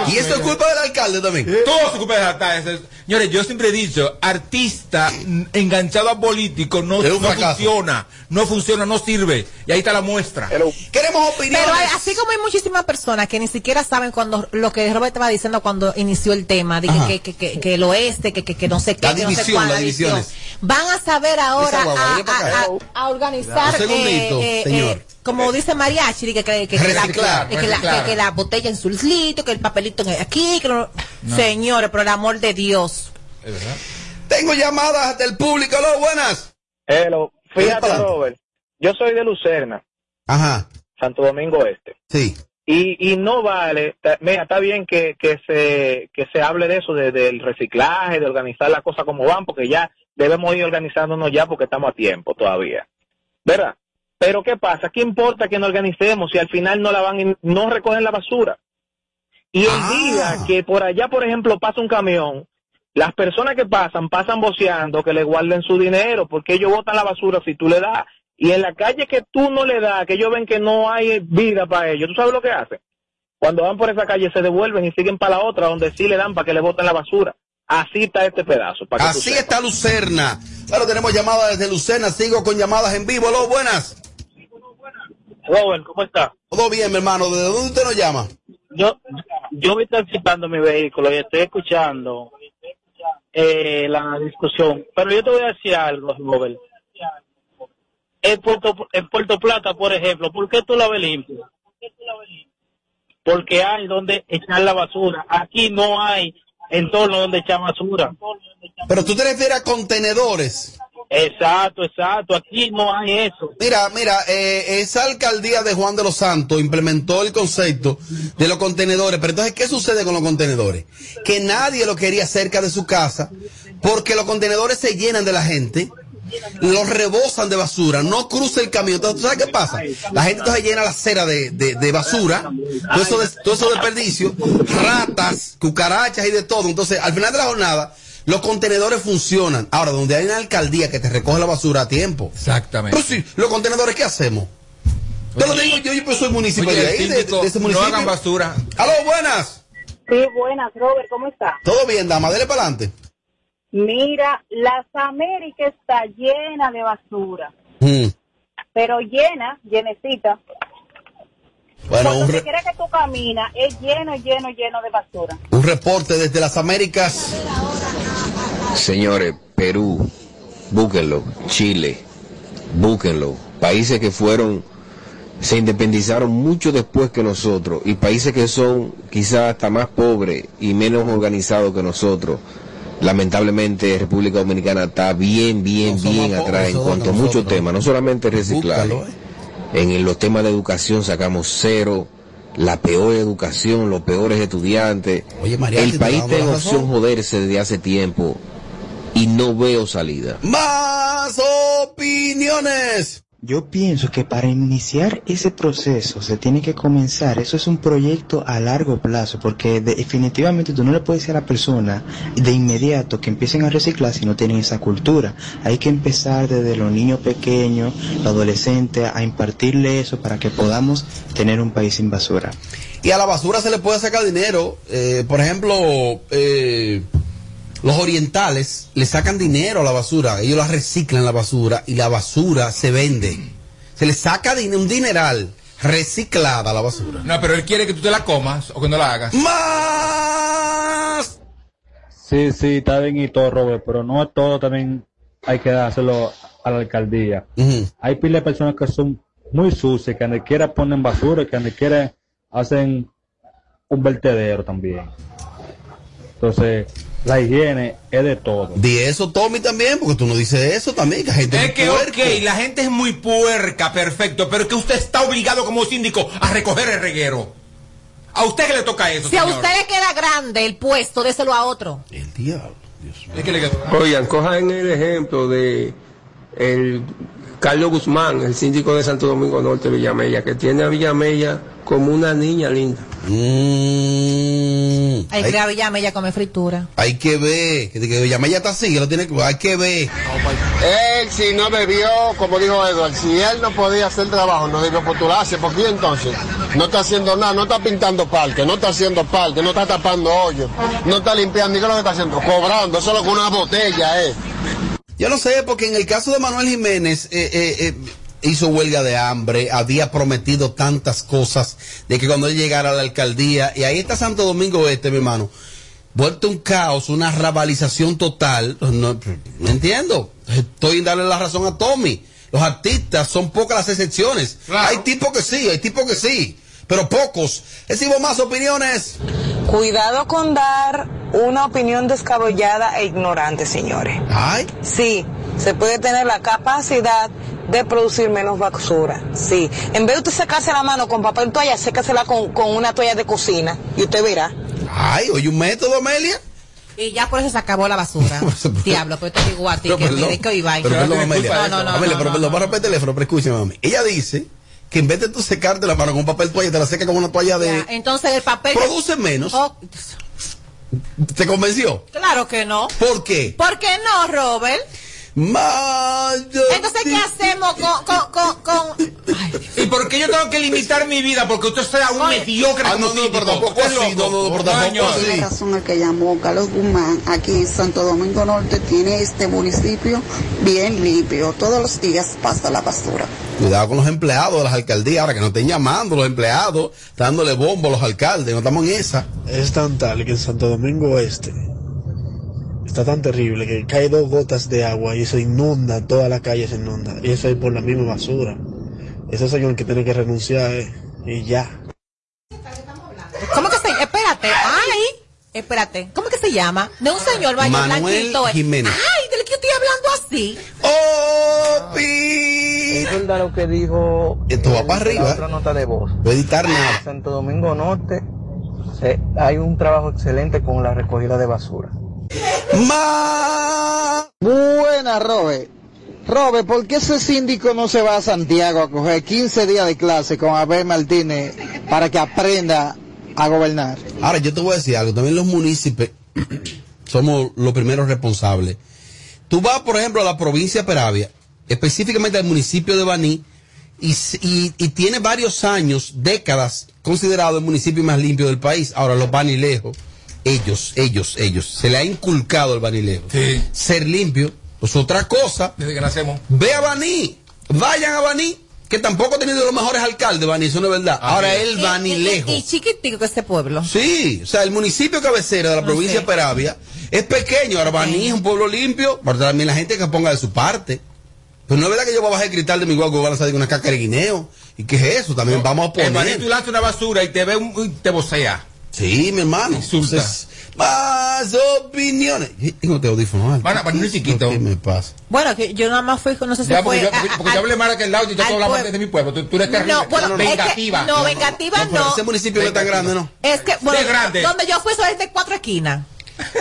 y esto es culpa del alcalde también. Todo se ocupa de la eso. Señores, yo siempre he dicho, artista enganchado a político no, Es funciona, no funciona, no sirve. Y ahí está la muestra. Queremos opiniones. Pero hay- así como hay muchísimas personas que ni siquiera saben cuando lo que Robert estaba diciendo cuando inició el tema, de que, que, que, que el oeste, que, que, que no sé qué, La que no sé cuál, la división. Van a saber ahora guagua, a, organizar, eh, eh, señor. eh, como dice Mariachi, que, que, que, que, la, Reciclar, que, que la, reciclar. que- que la botella en su lislito, que el papelito en- aquí, que no- señores, por el amor de Dios. Tengo llamadas del público. Hola, buenas. Hello. Fíjate. Robert, yo soy de Lucerna, Ajá. Santo Domingo Este. Sí. Y, y no vale, ta- mira, está bien que, que, se, que se hable de eso, de- del reciclaje, de organizar las cosas como van, porque ya debemos ir organizándonos ya porque estamos a tiempo todavía. ¿Verdad? Pero ¿qué pasa? ¿Qué importa que nos organicemos si al final no la van no recogen la basura? Y el día que por allá, por ejemplo, pasa un camión, las personas que pasan, pasan boceando que le guarden su dinero, porque ellos botan la basura si tú le das. Y en la calle que tú no le das, que ellos ven que no hay vida para ellos, ¿tú sabes lo que hacen? Cuando van por esa calle se devuelven y siguen para la otra, donde sí le dan para que le boten la basura. Así está este pedazo. Para que tú Así está Lucerna. Claro, tenemos llamadas desde Lucerna. Sigo con llamadas en vivo. Hola, buenas. Robert, ¿cómo está? Todo bien, mi hermano. ¿De dónde usted nos llama? Yo, yo voy transitando mi vehículo y estoy escuchando eh, la discusión. Pero yo te voy a decir algo, Robert. En Puerto, en Puerto Plata, por ejemplo, ¿por qué tú la ves limpia? Porque hay donde echar la basura. Aquí no hay entorno donde echar basura. Pero tú te refieres a contenedores. Exacto, exacto. Aquí no hay eso. Mira, mira, eh, esa alcaldía de Juan de los Santos implementó el concepto de los contenedores. Pero entonces, ¿qué sucede con los contenedores? Que nadie lo quería cerca de su casa porque los contenedores se llenan de la gente. Los rebosan de basura, no cruza el camión. Entonces, ¿tú sabes qué pasa? La gente entonces llena la acera de, de, de basura, todo eso, de, todo eso desperdicio, ratas, cucarachas y de todo. Entonces, al final de la jornada, los contenedores funcionan. Ahora, donde hay una alcaldía que te recoge la basura a tiempo. Exactamente. Pero sí, los contenedores, ¿qué hacemos? Te lo digo yo, yo pues soy municipio Oye, de ahí, de, síndico, de ese no municipio. hagan basura. Aló, buenas. Sí, buenas, Robert, ¿cómo está? Todo bien, dama, dele para adelante. Mira, las Américas está llena de basura, Mm. pero llena, llenecita. Bueno, Cuando re- quiera que tú caminas, es lleno, lleno, lleno de basura. un reporte desde las Américas. Señores, Perú, búsquenlo, Chile, búsquenlo. Países que fueron, se independizaron mucho después que nosotros y países que son quizás hasta más pobres y menos organizados que nosotros. Lamentablemente República Dominicana está bien, bien, bien atrás en cuanto a muchos temas, no solamente reciclaje. Búscalo, eh. En los temas de educación sacamos cero, la peor educación, los peores estudiantes. Mariachi, El te país está en opción joderse desde hace tiempo y no veo salida. Más opiniones. Yo pienso que para iniciar ese proceso se tiene que comenzar, eso es un proyecto a largo plazo, porque de- definitivamente tú no le puedes decir a la persona de inmediato que empiecen a reciclar si no tienen esa cultura. Hay que empezar desde los niños pequeños, los adolescentes, a impartirle eso para que podamos tener un país sin basura. Y a la basura se le puede sacar dinero. Eh, por ejemplo, eh, los orientales le sacan dinero a la basura. Ellos la reciclan la basura y la basura se vende. Se le saca din- un dineral reciclada a la basura. No, pero él quiere que tú te la comas o que no la hagas. ¡Más! Sí, sí, está bien y todo, Robert, pero no todo también hay que dárselo a la alcaldía. Hay pila de personas que son muy sucias, que donde quiera ponen basura, que donde quiera hacen un vertedero también. Entonces, la higiene es de todo. Di eso, Tommy, también, porque tú no dices eso también, que gente Es que, puerco. ok, la gente es muy puerca, perfecto, pero que usted está obligado como síndico a recoger el reguero. ¿A usted que le toca eso, Si a usted le queda grande el puesto, déselo a otro. El diablo. Es que le- Oigan, cojan el ejemplo de el Carlos Guzmán, el síndico de Santo Domingo Norte, Villamella, que tiene a Villamella como una niña linda. Mm, Hay que Villamella ella come fritura. hay que ver, que, que está así, que lo tiene que, hay que ver. Él si no bebió, como dijo Edward, si él no podía hacer trabajo, no debió postularse, ¿por qué entonces? No está haciendo nada, no está pintando parque, no está haciendo parque, no está tapando hoyos, no está limpiando, ¿y qué es lo que está haciendo? Cobrando, solo con una botella, eh. Yo no sé, porque en el caso de Manuel Jiménez eh, eh, eh, hizo huelga de hambre, había prometido tantas cosas de que cuando él llegara a la alcaldía, y ahí está Santo Domingo Este, mi hermano, vuelto un caos, una rabalización total, no, no entiendo, estoy en darle la razón a Tommy, los artistas son pocas las excepciones, hay tipos que sí, hay tipos que sí, pero pocos, recibimos más opiniones. Cuidado con dar una opinión descabellada e ignorante, señores. Ay. Sí, se puede tener la capacidad de producir menos basura. Sí. En vez de usted secarse la mano con papel toalla, sécasela con, con una toalla de cocina y usted verá. Ay, oye, un método, Amelia. Y ya por eso se acabó la basura. Diablo, pero te digo a ti Pero que perdón, mire que hoy va. pero perdón, Amelia. No, no, no. Amelia, no, pero no, perdón, no. para romper el teléfono, pero escúchame, mami. Ella dice que en vez de tú secarte la mano con un papel toalla, te la seca con una toalla de... Ya, Entonces el papel. Produce menos. Oh, ¿Te convenció? claro que no. ¿Por qué? ¿Por qué no, Robert? Mayo. Entonces, ¿qué hacemos con, con, con, con- ¿Y por qué yo tengo que limitar mi vida? Porque usted sea un mediocre Ah, no, no, pero tampoco así, no, no, pero tampoco así. Tiene razón el que llamó Carlos Guzmán. Aquí en Santo Domingo Norte tiene este municipio bien limpio. Todos los días pasa la basura. Cuidado con los empleados de las alcaldías, ahora que no estén llamando los empleados, dándole bombo a los alcaldes, no estamos en esa. Es tan tal que en Santo Domingo Este está tan terrible que cae dos gotas de agua y se inunda, toda la calle se inunda. Y eso es por la misma basura. Ese señor que tiene que renunciar eh, y ya. ¿Cómo que se Espérate. Ay, espérate. ¿Cómo que se llama? De un señor baño Manuel blanquito. eh. Jiménez. Ay, del que estoy hablando así. Es verdad lo que dijo. Esto va para arriba. Otra nota de voz. No editar nada. En Santo Domingo Norte hay un trabajo excelente con la recogida de basura. Buena, Robert. Robert, ¿por qué ese síndico no se va a Santiago a coger 15 días de clase con Abel Martínez para que aprenda a gobernar? Ahora, yo te voy a decir algo, también los municipios somos los primeros responsables. Tú vas, por ejemplo, a la provincia de Peravia, específicamente al municipio de Baní, y- y tiene varios años, décadas, considerado el municipio más limpio del país. Ahora, los Banilejos, ellos, ellos, ellos, se le ha inculcado el Banilejo. Ser limpio, pues otra cosa. Desde que nacemos. Ve a Baní, vayan a Baní, que tampoco ha tenido los mejores alcaldes, Baní, eso no es verdad. Ahora el Y- Banilejo. Y, y chiquitico que este pueblo. Sí, o sea, el municipio cabecera de la provincia de Peravia es pequeño. Ahora Baní es un pueblo limpio, pero también la gente que ponga de su parte. Pero no es verdad que yo voy a bajar el cristal de mi guagua y voy a lanzar una caca de guineo. ¿Y qué es eso? También vamos a El maní, tú poner. lanzas una basura y te ve un, y te vocea. Sí, mi hermano. Entonces, más opiniones. Tengo te audífono. Van a poner chiquito. ¿Qué me pasa? Bueno, que yo nada más fui, no sé si Ya, fue. porque yo, porque, a- porque a- yo hablé mal aquel lado y yo todo pueblo. de mi pueblo. Tú, tú eres terrible. No, bueno, es que- vengativa. no, vengativa no. ese municipio no es tan grande, ¿no? Es que, bueno, Sí, es grande. donde yo fui solamente de cuatro esquinas.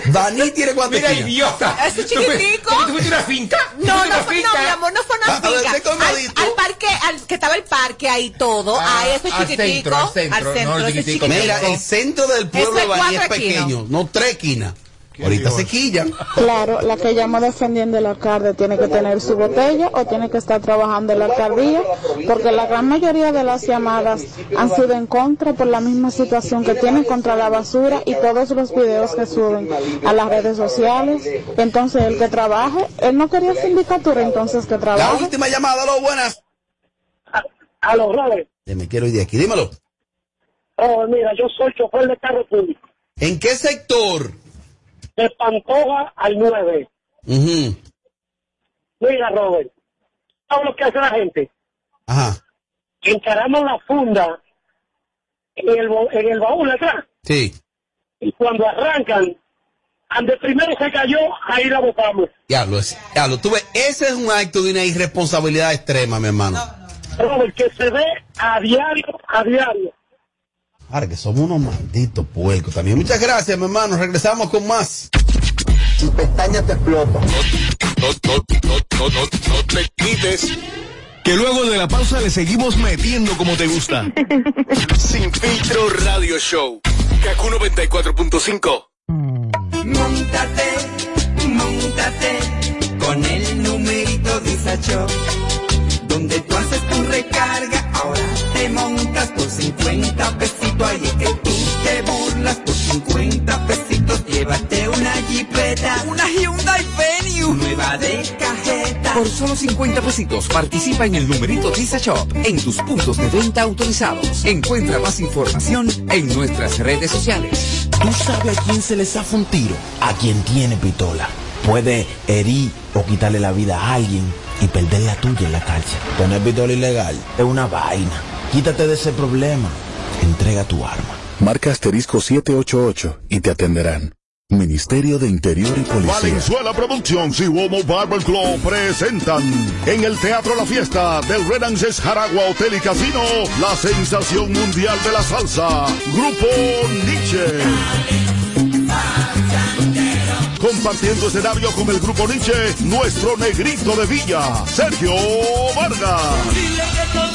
Baní tiene cuántas Mira, esquinas? idiota. Ese ¿Tú fuiste- chiquitico. ¿Tú fuiste una finca? ¿Tú No, no, una fue, finca? no, mi amor, no fue una Ah, finca. Al, al parque, al que estaba el parque ahí todo, Ah, ahí eso es al chiquitico. centro, al centro, no, el ese chiquitico. Mira, el centro del pueblo de es Baní es cuatro pequeño, no tres esquinas. Ahorita se quillan. Claro, la que llama defendiendo el alcalde tiene que tener su botella o tiene que estar trabajando en la alcaldía, porque la gran mayoría de las llamadas han sido en contra por la misma situación que tienen contra la basura y todos los videos que suben a las redes sociales. Entonces, el que trabaje, él no quería sindicatura, entonces que La trabaje. última llamada, lo buenas. A los Robert. Me quiero ir de aquí, dímelo. Oh, mira, yo soy chofer de carro público. ¿En qué sector? De Pantoja al 9. Ujú. Mira, Robert. ¿Sabes lo que hace la gente? Ajá. Encaramos la funda en el, en el baúl atrás. Sí. Y cuando arrancan, ande primero se cayó, ahí la botamos. Diablo, es, diablo, tú ves, ese es un acto de una irresponsabilidad extrema, mi hermano. Robert, que se ve a diario, a diario. Ahora que somos unos malditos puercos también. Muchas gracias, mi hermano. Regresamos con más. Tu pestaña te explota. No, no, no, no, no, no te quites. Que luego de la pausa le seguimos metiendo como te gusta. Sin filtro radio show. Kaku 94.5. Montate, montate con el numerito Disacho. Donde tú haces tu recarga, ahora te montas por 50 pesitos. Ahí es que tú te burlas por 50 pesitos. Llévate una jipeta, una Hyundai Venue, nueva de cajeta. Por solo 50 pesitos participa en el numerito Tisa Shop en tus puntos de venta autorizados. Encuentra más información en nuestras redes sociales. ¿Tú sabes a quién se le zafa un tiro? A quien tiene pistola. Puede herir o quitarle la vida a alguien y perder la tuya en la calle. Tener pistola ilegal es una vaina. Quítate de ese problema. Entrega tu arma. Marca asterisco 788 y te atenderán. Ministerio de Interior y Policía. Valenzuela Productions y Womo Barber Club presentan en el Teatro La Fiesta del Renances Jaragua Hotel y Casino la sensación mundial de la salsa, Grupo Nietzsche. Compartiendo escenario con el Grupo Nietzsche, nuestro negrito de Villa, Sergio Vargas.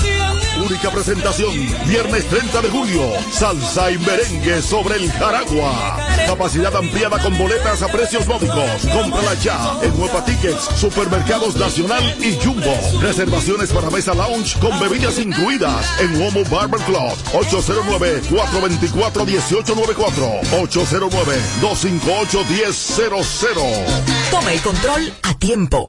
Presentación, viernes 30 de julio, salsa y merengue sobre el Jaragua. Capacidad ampliada con boletas a precios módicos. Cómprala ya en Huepa Tickets, Supermercados Nacional y Jumbo. Reservaciones para mesa lounge con bebidas incluidas en Homo Barber Club. 809-424-1894. 809-258-1000. Toma el control a tiempo.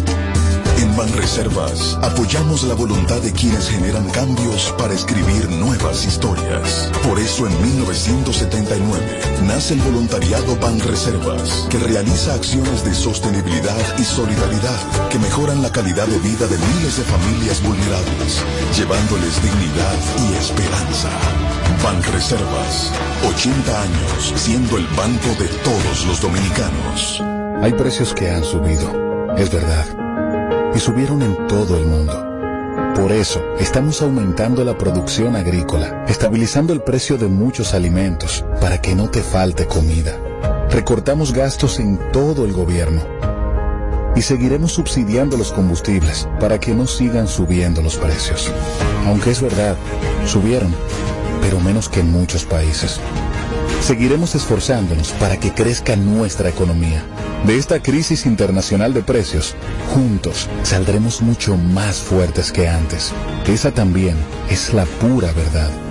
En Banreservas apoyamos la voluntad de quienes generan cambios para escribir nuevas historias. Por eso en 1979 nace el voluntariado Banreservas, que realiza acciones de sostenibilidad y solidaridad que mejoran la calidad de vida de miles de familias vulnerables, llevándoles dignidad y esperanza. Banreservas, 80 años siendo el banco de todos los dominicanos. Hay precios que han subido, es verdad, y subieron en todo el mundo. Por eso, estamos aumentando la producción agrícola, estabilizando el precio de muchos alimentos para que no te falte comida. Recortamos gastos en todo el gobierno y seguiremos subsidiando los combustibles para que no sigan subiendo los precios. Aunque es verdad, subieron, pero menos que en muchos países. Seguiremos esforzándonos para que crezca nuestra economía. De esta crisis internacional de precios, juntos saldremos mucho más fuertes que antes. Esa también es la pura verdad.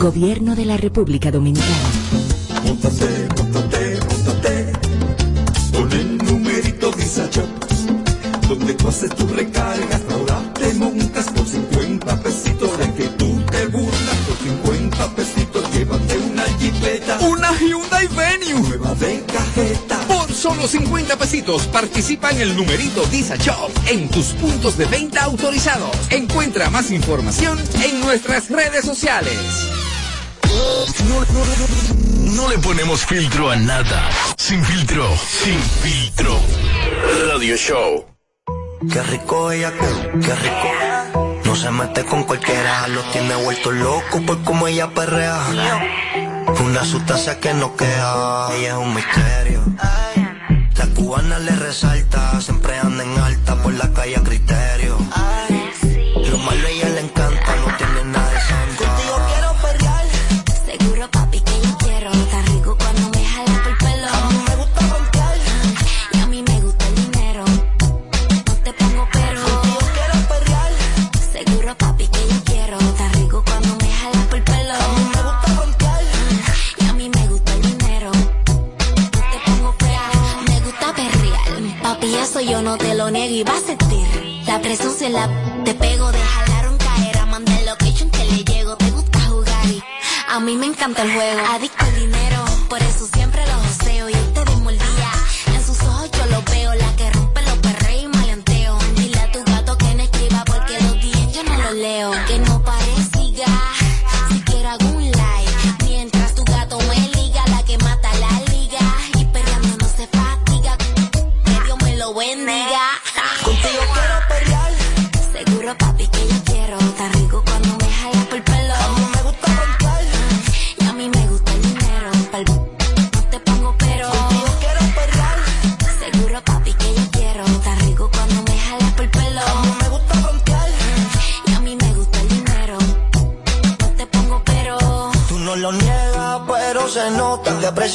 Gobierno de la República Dominicana. Móntate, móntate, móntate Con el numerito Visa Shop Donde tú haces tu recargas Ahora te montas por 50 pesitos De que tú te burlas Por 50 pesitos Llévate una jipeta Una Hyundai Venue. Nueva de cajeta Por solo 50 pesitos participa en el numerito Visa Shop en tus puntos de venta autorizados. Encuentra más información en nuestras redes sociales. No, le ponemos filtro a nada. Sin filtro, sin filtro. Radio Show. Qué rico ella, qué, rico. No se mete con cualquiera, lo tiene vuelto loco por como ella perrea. Una sustancia que no queda, ella es un misterio. La cubana le resalta, siempre anda en alta por la calle a criterio. Y vas a sentir La presión se la te pego De jalaron caer Manda el location que le llego Te gusta jugar y a mí me encanta el juego. Adicto al dinero, por eso siempre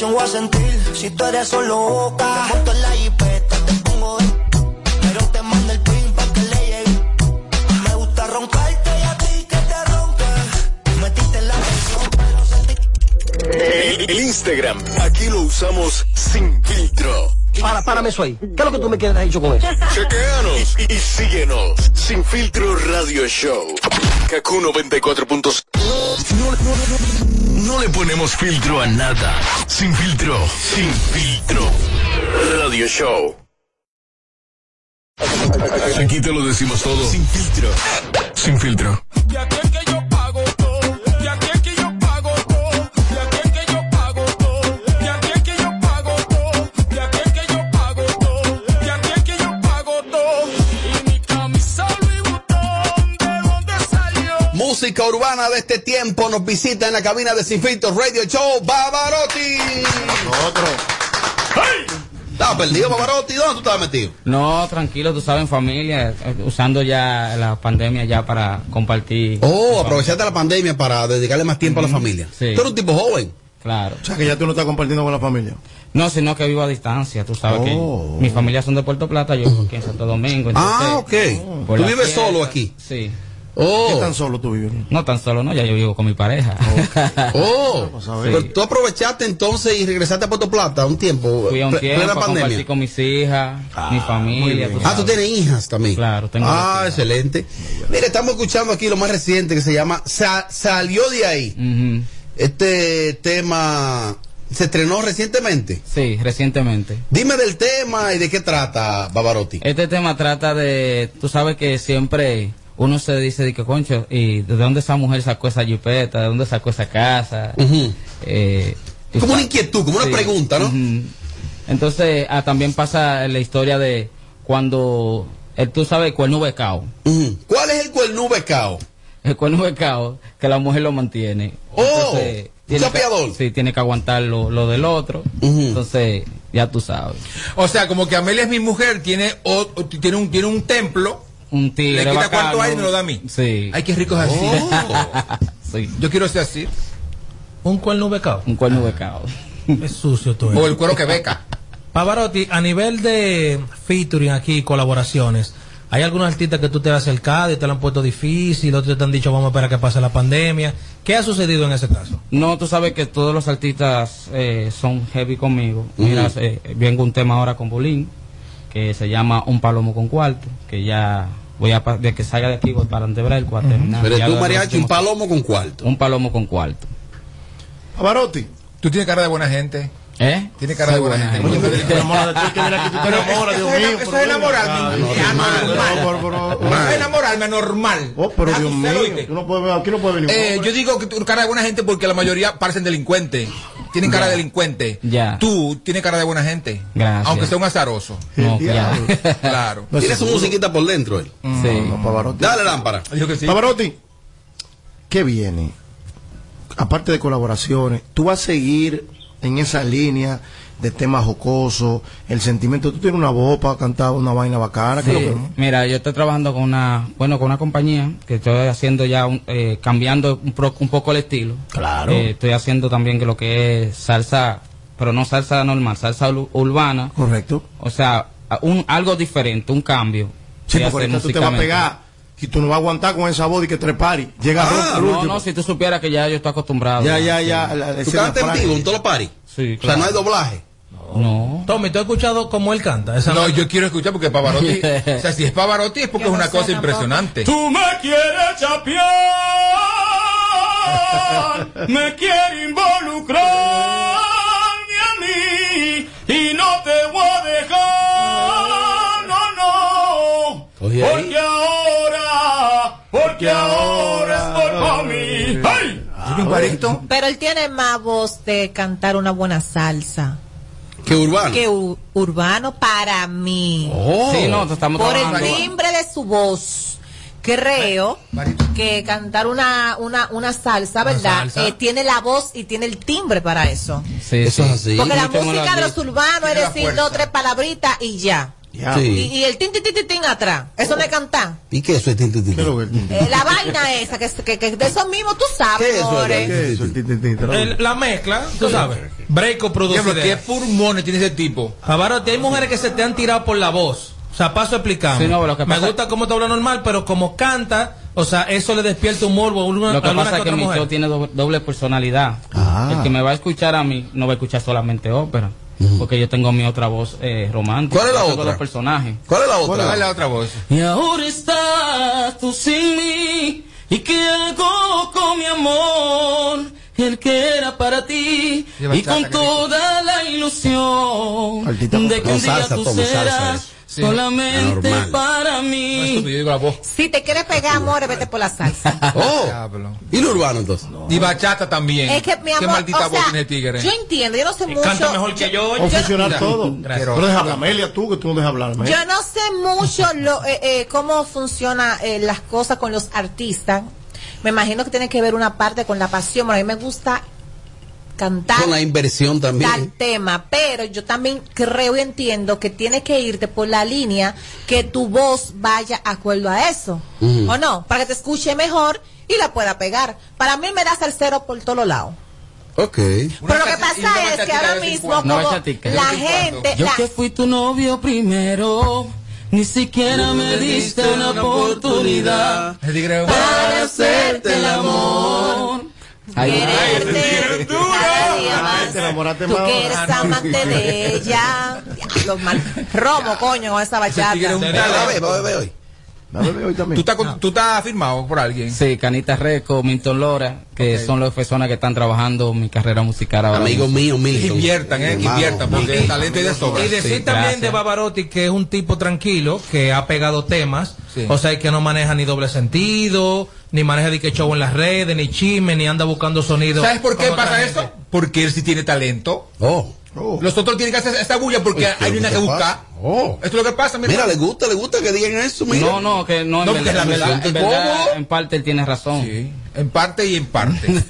voy a sentir si tú eres solo boca. Te monto en la jipeta, te pongo de... Pero te mando el pin pa' que le llegue. Me gusta roncarte y a ti que te ronque. Metiste en la presión, pero sentí... El, el Instagram, aquí lo usamos sin filtro. Para, párame eso ahí. ¿Qué es lo que tú me quieres dicho con eso? Chequeanos y, y síguenos. Sin filtro Radio Show. Kaku 94.5. No, no, no, no le ponemos filtro a nada. Sin filtro, sin filtro. Radio Show. Aquí te lo decimos todo. Sin filtro. Sin filtro. Música urbana de este tiempo nos visita en la cabina de Sin Filtro Radio Show Bavarotti. Otro. Está estabas perdido, Pavarotti? ¿Dónde tú estabas metido? No, tranquilo, tú sabes, en familia, eh, usando ya la pandemia ya para compartir. Oh, aprovechaste la pandemia para dedicarle más tiempo a la familia. Sí. Tú eres un tipo joven. Claro. O sea, que ya tú no estás compartiendo con la familia. No, sino que vivo a distancia, tú sabes Oh. que mi familia son de Puerto Plata, yo aquí en Santo Domingo. Ah, ok. ¿Tú vives fiesta, solo aquí? Sí. Oh. ¿Qué tan solo tú vives? No tan solo, no, ya yo vivo con mi pareja. Oh, Sí. pero tú aprovechaste entonces y regresaste a Puerto Plata un tiempo, Fui a un tiempo plena pandemia. con mis hijas, mi familia. Ah, tú tienes hijas también. Claro, tengo Ah, excelente. Mire, estamos escuchando aquí lo más reciente que se llama Sa- Salió de ahí. Este tema se estrenó recientemente. Sí, recientemente. Dime del tema y de qué trata, Bavarotti. Este tema trata de, tú sabes que siempre uno se dice de que concho, y de dónde esa mujer sacó esa jipeta, de dónde sacó esa casa. Eh, y Como una inquietud, como una pregunta, ¿no? Entonces, ah, también pasa la historia de cuando, eh, tú sabes, el cuerno becao. ¿Cuál es el cuerno becao? El cuerno becao, que la mujer lo mantiene. Oh, Entonces, tiene que- sí, tiene que aguantar lo, lo del otro. Entonces, ya tú sabes. O sea, como que Amelia es mi mujer, tiene, o tiene, un, tiene un templo. Un tigre Le quita bacano. cuarto ahí y me lo da a mí. Sí. Ay, qué rico es así. sí. Yo quiero ser así. Un cuerno becado. Un cuerno becado. Es sucio todo. O el cuero que beca. Pavarotti, a nivel de featuring aquí, colaboraciones, ¿hay algunos artistas que tú te has acercado y te lo han puesto difícil? Otros te han dicho, vamos a esperar que pase la pandemia. ¿Qué ha sucedido en ese caso? No, tú sabes que todos los artistas eh, son heavy conmigo. Mira, Ujú. eh, vengo un tema ahora con Bolín, que se llama Un Palomo con Cuarto, que ya voy a, de que salga de aquí voy para Antebrel, para terminar. Pero Ya tú, mariachi, un palomo con cuarto. Un palomo con cuarto. Pavarotti. Tú tienes cara de buena gente. ¿Eh? Tiene cara de buena gente. Oye, Te enamoras de ti, que mira que tú te Pero enamoras, eso Dios es- mío, Eso pero es enamorarme. no, anormal. Eso es enamorarme normal. Oh, pero Dios ¿usted mío, no aquí no puede venir. Eh, yo digo que tú cara de buena gente porque la mayoría parecen delincuentes. Tienen cara de delincuente. Ya. Tú tienes cara de buena gente. Gracias. Aunque sea un azaroso. No. Claro. Tiene su musiquita por dentro él. Sí. Dale lámpara. Dijo que sí. Pavarotti, ¿qué viene? Aparte de colaboraciones, ¿tú vas a seguir en esa línea de temas jocosos, el sentimiento? ¿Tú tienes una voz para cantar una vaina bacana? ¿Qué Sí. que- Mira, yo estoy trabajando con una, bueno, con una compañía que estoy haciendo ya, un- eh, cambiando un, pro- un poco el estilo. Claro. Eh, estoy haciendo también que lo que es salsa, pero no salsa normal, salsa ur- urbana. Correcto. O sea, un algo diferente, un cambio. Sí, que porque tú te vas a pegar y tú no vas a aguantar con esa voz y que tres paris. Llega Ah, no, último. no, si tú supieras que ya yo estoy acostumbrado. Ya, ya, Sí. ya, la- la ¿Tú cantas en vivo en todos los paris? Sí, O sea, no hay doblaje. No. Tommy, ¿tú has escuchado cómo él canta? Esa No, yo quiero escuchar porque Pavarotti. o sea, si es Pavarotti es porque es una cosa impresionante. Tú me quieres chapear, me quieres involucrar a mí y no te voy a dejar, no, no. Porque ahora, porque ahora es por mí. ¡Ay! Pero él tiene más voz de cantar una buena salsa Que urbano. que urbano para mí. Oh. Sí, no, estamos Por el timbre de su voz. Creo que cantar una, una, una salsa, ¿verdad? salsa. Eh, tiene la voz y tiene el timbre para eso. Sí, Eso sí. es así. Porque la música de los urbanos es decir dos tres palabritas y ya. Ya. Sí. Y, y el tin, tin, tin, tin, tin atrás. Eso no es cantar. ¿Y qué eso es tin, tin, tin, tin? Eh, la vaina esa, que, que, que de eso mismo tú sabes, ¿Qué es eso, more. ¿Qué es? El- la mezcla, tú sabes. Breako produce. ¿Qué pulmones tiene ese tipo? Pavarotti, hay mujeres que se te han tirado por la voz. O sea, paso explicando. Sí, no, Me gusta cómo te habla normal, pero como canta, o sea, eso le despierta un morbo a una, Lo que pasa es que mi show tiene doble, doble personalidad. Ah. El que me va a escuchar a mí no va a escuchar solamente ópera. Porque yo tengo mi otra voz eh, romántica. ¿Cuál es la otra? los personajes. ¿Cuál es la ¿Cuál otra? es la otra voz? Y ahora estás tú sin mí. ¿Y qué hago con mi amor? El que era para ti. Y con toda la ilusión Altita de que un día tú serás. Sí. solamente Normal. para No, mí. estúpido, yo digo la voz. Si te quieres pegar, amor, vete por la salsa. Oh. ¿Y lo urbano entonces? Y bachata también. Es que mi Qué amor, maldita o voz sea, tiene el tigre. yo entiendo, yo no sé mucho. Canta mejor que yo. A funcionar Mira, todo. gracias. Pero deja hablar, Amelia, tú, que tú no dejas hablar. Amelia. Yo no sé mucho lo, eh, eh, cómo funcionan eh, las cosas con los artistas. Me imagino que tiene que ver una parte con la pasión. Bueno, a mí me gusta cantar Con la inversión también. tal tema, pero yo también creo y entiendo que tienes que irte por la línea que tu voz vaya acuerdo a eso. ¿o no? Para que te escuche mejor y la pueda pegar. Para mí me das el cero por todos lados. Ok. Pero lo que pasa es que ahora mismo No como la gente, Yo la- que fui tu novio primero, ni siquiera me diste una oportunidad para hacerte el amor. Quererte cada día más. enamoraste Tú más que eres ahora. amante de ella. Los mal. Romo, coño, con esa bachata. hoy. ¿Tú estás, con- tú estás firmado por alguien? Sí, Canita Reco, Milton Lora, que son las personas que están trabajando mi carrera musical ahora. Amigo mío, Milton. Inviertan, eh, Hermano. inviertan, porque el talento es de sobra. Y decir Sí, también gracias. de Bavarotti que es un tipo tranquilo, que ha pegado temas, o sea, que no maneja ni doble sentido, ni maneja de que show en las redes, ni chisme, ni anda buscando sonido. ¿Sabes por qué pasa eso? Porque él sí tiene talento. Oh. Los otros tienen que hacer esta bulla porque Uy, hay ¿qué una que pasa? buscar. Oh. Esto es lo que pasa. mi Mira, hermano. le gusta, le gusta que digan eso, mira. No, no, que no, en No, verdad, en verdad, en verdad, parte él tiene razón. Sí, en parte y en parte.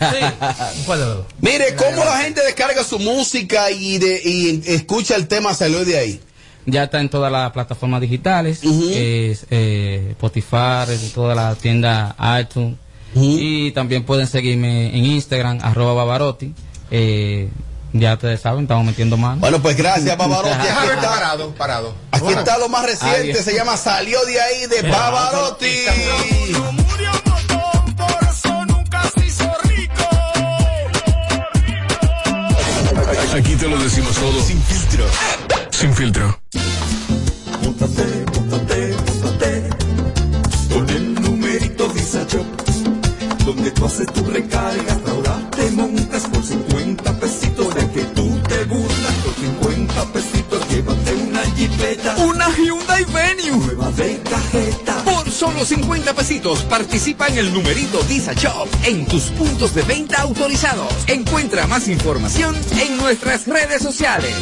¿Cuál de los dos? Mire, cómo la gente descarga su música y, de, y escucha el tema salió de ahí. Ya está en todas las plataformas digitales, es eh, Spotify, en todas las tiendas iTunes. Y también pueden seguirme en Instagram, arroba Bavarotti. Eh, ya ustedes saben, estamos metiendo mano. Bueno, pues gracias, Pavarotti. Aquí está, parado, parado. aquí está lo más reciente, Adiós. se llama Salió de ahí de Pavarotti. Aquí te lo decimos todo sin filtro. Sin filtro. Móntate, móntate, móntate Con el numerito Visa Shop Donde tú haces tu recarga una Hyundai Venue. Nueva de cajeta Por solo 50 pesitos participa en el numerito Disa Shop en tus puntos de venta autorizados. Encuentra más información en nuestras redes sociales.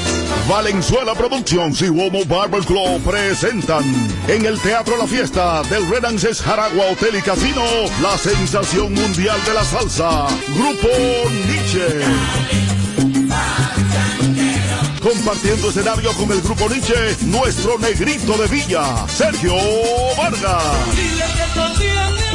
Valenzuela Productions y Womo Barber Club presentan en el Teatro La Fiesta del Renances Jaragua Hotel y Casino la sensación mundial de la salsa, Grupo Nietzsche. Compartiendo escenario con el Grupo Nietzsche, nuestro negrito de Villa, Sergio Vargas.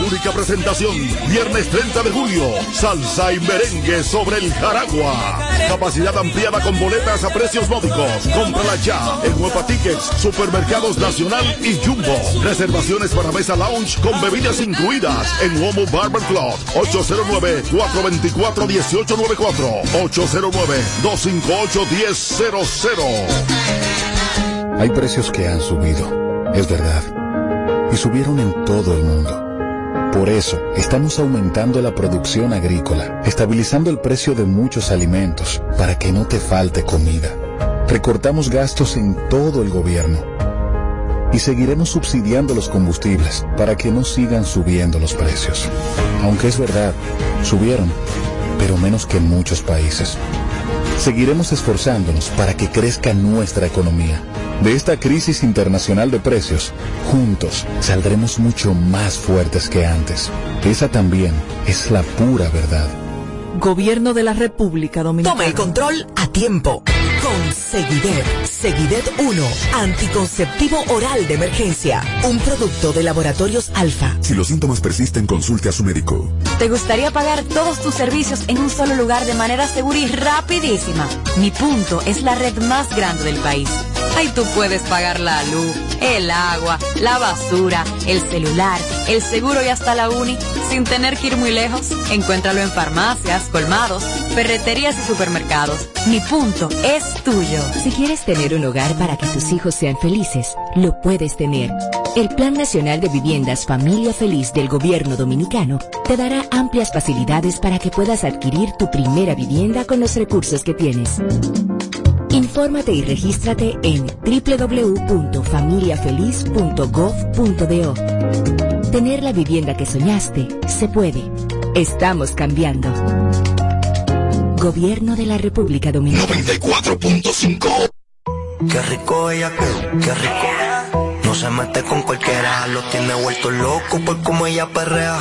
Única presentación, viernes 30 de julio, salsa y merengue sobre el Jaragua. Capacidad ampliada con boletas a precios módicos. Cómprala ya en Huepa Tickets, Supermercados Nacional y Jumbo. Reservaciones para mesa lounge con bebidas incluidas en Homo Barber Club. 809-424-1894. 809-258-1000. Hay precios que han subido, es verdad, y subieron en todo el mundo. Por eso, estamos aumentando la producción agrícola, estabilizando el precio de muchos alimentos, para que no te falte comida. Recortamos gastos en todo el gobierno. Y seguiremos subsidiando los combustibles para que no sigan subiendo los precios. Aunque es verdad, subieron, pero menos que en muchos países. Seguiremos esforzándonos para que crezca nuestra economía. De esta crisis internacional de precios, juntos saldremos mucho más fuertes que antes. Esa también es la pura verdad. Gobierno de la República Dominicana. Toma el control a tiempo. Con Seguidet. Seguidet 1. Anticonceptivo oral de emergencia. Un producto de laboratorios alfa. Si los síntomas persisten, consulte a su médico. ¿Te gustaría pagar todos tus servicios en un solo lugar de manera segura y rapidísima? Mi punto es la red más grande del país. Ahí tú puedes pagar la luz, el agua, la basura, el celular, el seguro y hasta la uni sin tener que ir muy lejos. Encuéntralo en farmacias, colmados, ferreterías y supermercados. Mi punto es tuyo. Si quieres tener un hogar para que tus hijos sean felices, lo puedes tener. El Plan Nacional de Viviendas Familia Feliz del Gobierno Dominicano te dará amplias facilidades para que puedas adquirir tu primera vivienda con los recursos que tienes. Infórmate y regístrate en www.familiafeliz.gov.do. Tener la vivienda que soñaste se puede. Estamos cambiando. Gobierno de la República Dominicana. 94.5 Qué rico ella, qué rico. No se mete con cualquiera, lo tiene vuelto loco por como ella perrea.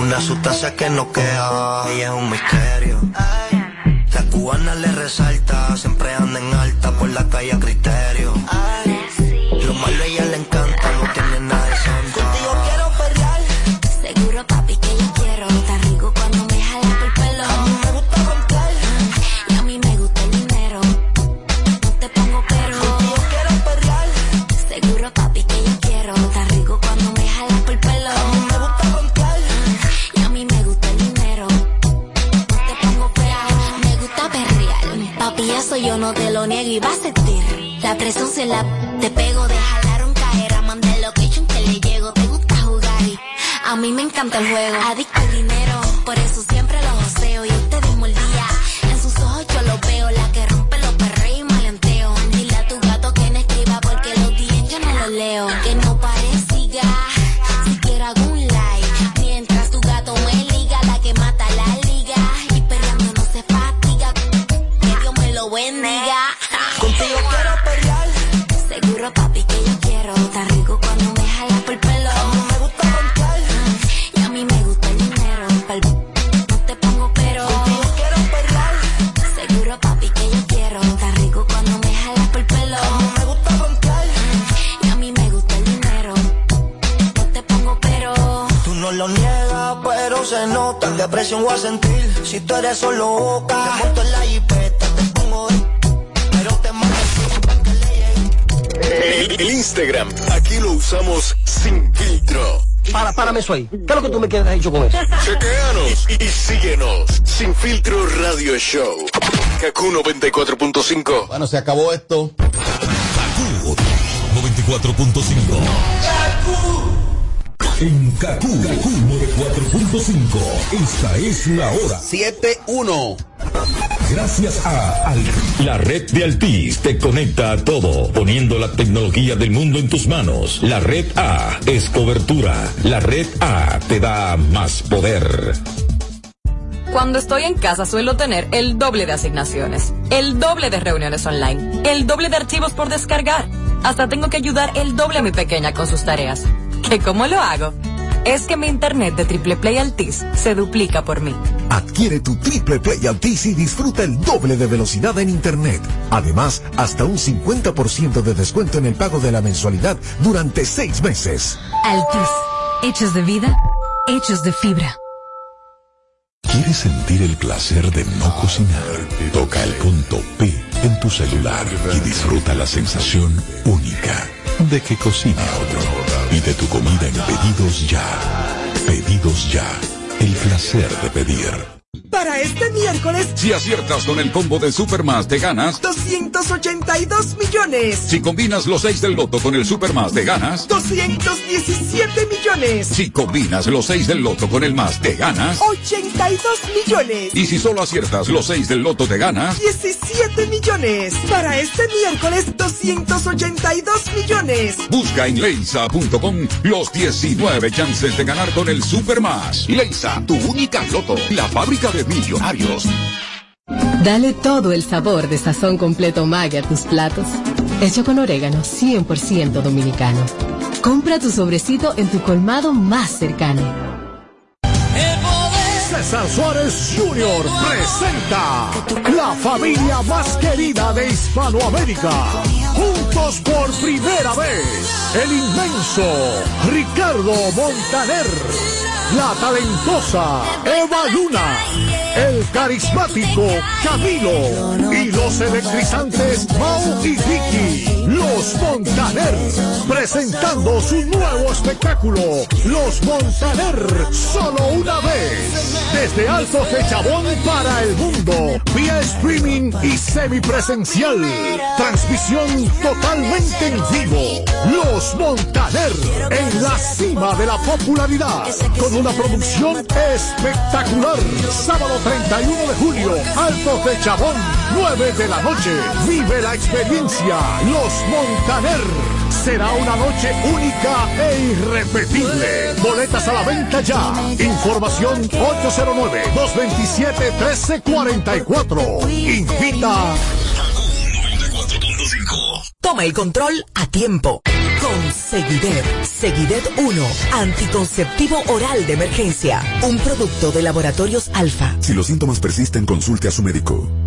Una sustancia que no queda, ella es un misterio. La cubana le resalta, siempre anda en alta por la calle a. te lo niego y vas a sentir. La presión se la te pego de jalaron caer. A mandar location que le llego. Te gusta jugar y a mí me encanta el juego. Adicto al dinero, por eso siempre tú eres solo boca, te monto en la jipeta, te pongo de... Pero te mando El, el Instagram, aquí lo usamos sin filtro. Para, párame eso ahí. ¿Qué es lo que tú me quieres hecho con eso? Chequeanos y, y síguenos. Sin filtro radio show. Kaku 94.5. Bueno, se acabó esto. 94.5. En Kaku, Kaku 94.5. Esta es la hora. 7-1. Gracias a Al- la red de Altis te conecta a todo, poniendo la tecnología del mundo en tus manos. La red A es cobertura. La red A te da más poder. Cuando estoy en casa suelo tener el doble de asignaciones, el doble de reuniones online, el doble de archivos por descargar. Hasta tengo que ayudar el doble a mi pequeña con sus tareas. ¿Que cómo lo hago? Es que mi internet de Triple Play Altis se duplica por mí. Adquiere tu Triple Play Altis y disfruta el doble de velocidad en Internet. Además, hasta un 50% de descuento en el pago de la mensualidad durante seis meses. Altis. Hechos de vida, hechos de fibra. ¿Quieres sentir el placer de no cocinar? Toca el punto P en tu celular y disfruta la sensación única de que cocine otro. Pide tu comida en Pedidos Ya. Pedidos Ya. El placer de pedir. Para este miércoles, Si aciertas con el combo de Supermas, te ganas. 282 millones. Si combinas los 6 del loto con el Supermas, te ganas. 217 millones. Si combinas los 6 del loto con el más, te ganas. 82 millones. Y si solo aciertas los 6 del loto, te ganas. 17 millones. Para este miércoles, 282 millones. Busca en leisa.com los 19 chances de ganar con el Supermas. Leisa, tu única loto, la fábrica de millonarios. Dale todo el sabor de sazón completo Maggi a tus platos. Hecho con orégano 100% dominicano. Compra tu sobrecito en tu colmado más cercano. César Suárez Jr. presenta la familia más querida de Hispanoamérica. Juntos por primera vez, el inmenso Ricardo Montaner, la talentosa Eva Luna, el carismático Camilo y los electrizantes Mau y Vicky, los Montaner, presentando su nuevo espectáculo, Los Montaner, solo una vez. Desde Altos de Chabón para el mundo, vía streaming y semipresencial. Transmisión totalmente en vivo. Los Montaner, en la cima de la popularidad, con una producción espectacular. Sábado 31 de julio, Altos de Chabón, 9 de la noche. Vive la experiencia. Los Montaner. Será una noche única e irrepetible. Boletas a la venta ya. Información 809-227-1344. Invita. Toma el control a tiempo. Con Seguidet. Seguidet 1. Anticonceptivo oral de emergencia. Un producto de laboratorios alfa. Si los síntomas persisten, consulte a su médico.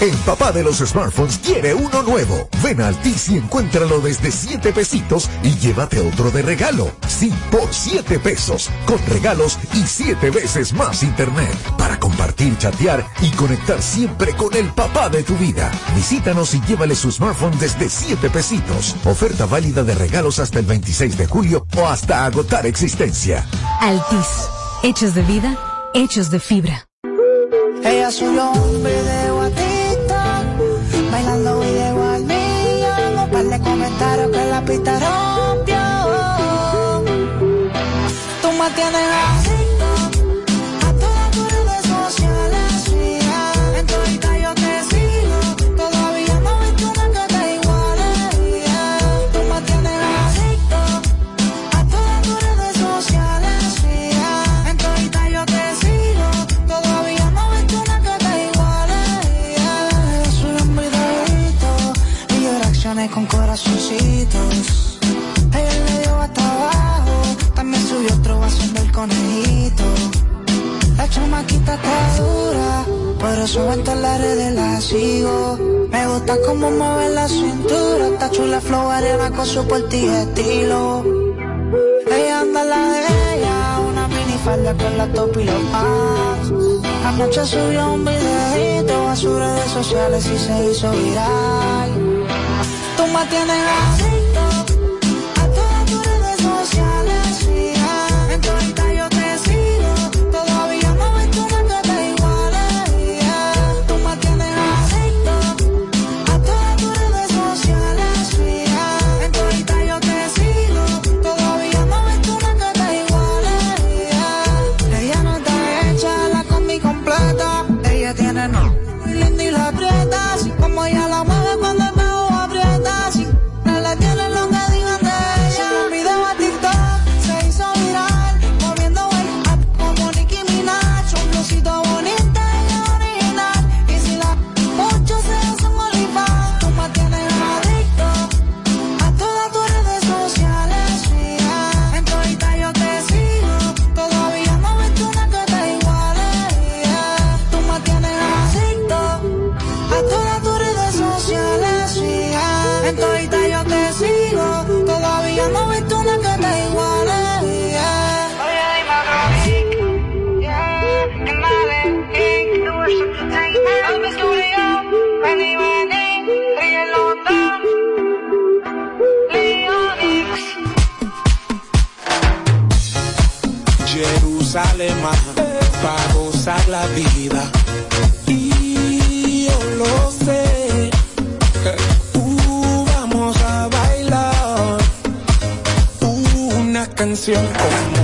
El papá de los smartphones quiere uno nuevo. Ven a Altis y encuéntralo desde 7 pesitos y llévate otro de regalo. Sí, por 7 pesos, con regalos y 7 veces más internet. Para compartir, chatear y conectar siempre con el papá de tu vida. Visítanos y llévale su smartphone desde 7 pesitos. Oferta válida de regalos hasta el 26 de julio o hasta agotar existencia. Altis, hechos de vida, hechos de fibra. estará Chamaquita está dura, por eso en todas las redes la sigo. Me gusta cómo mueve la cintura, está chula flow arena con su portillo estilo. Ella anda la de ella, una minifalda con la top y los pants. Anoche subió un videito a sus redes sociales y se hizo viral. Tú me tienes así 天空。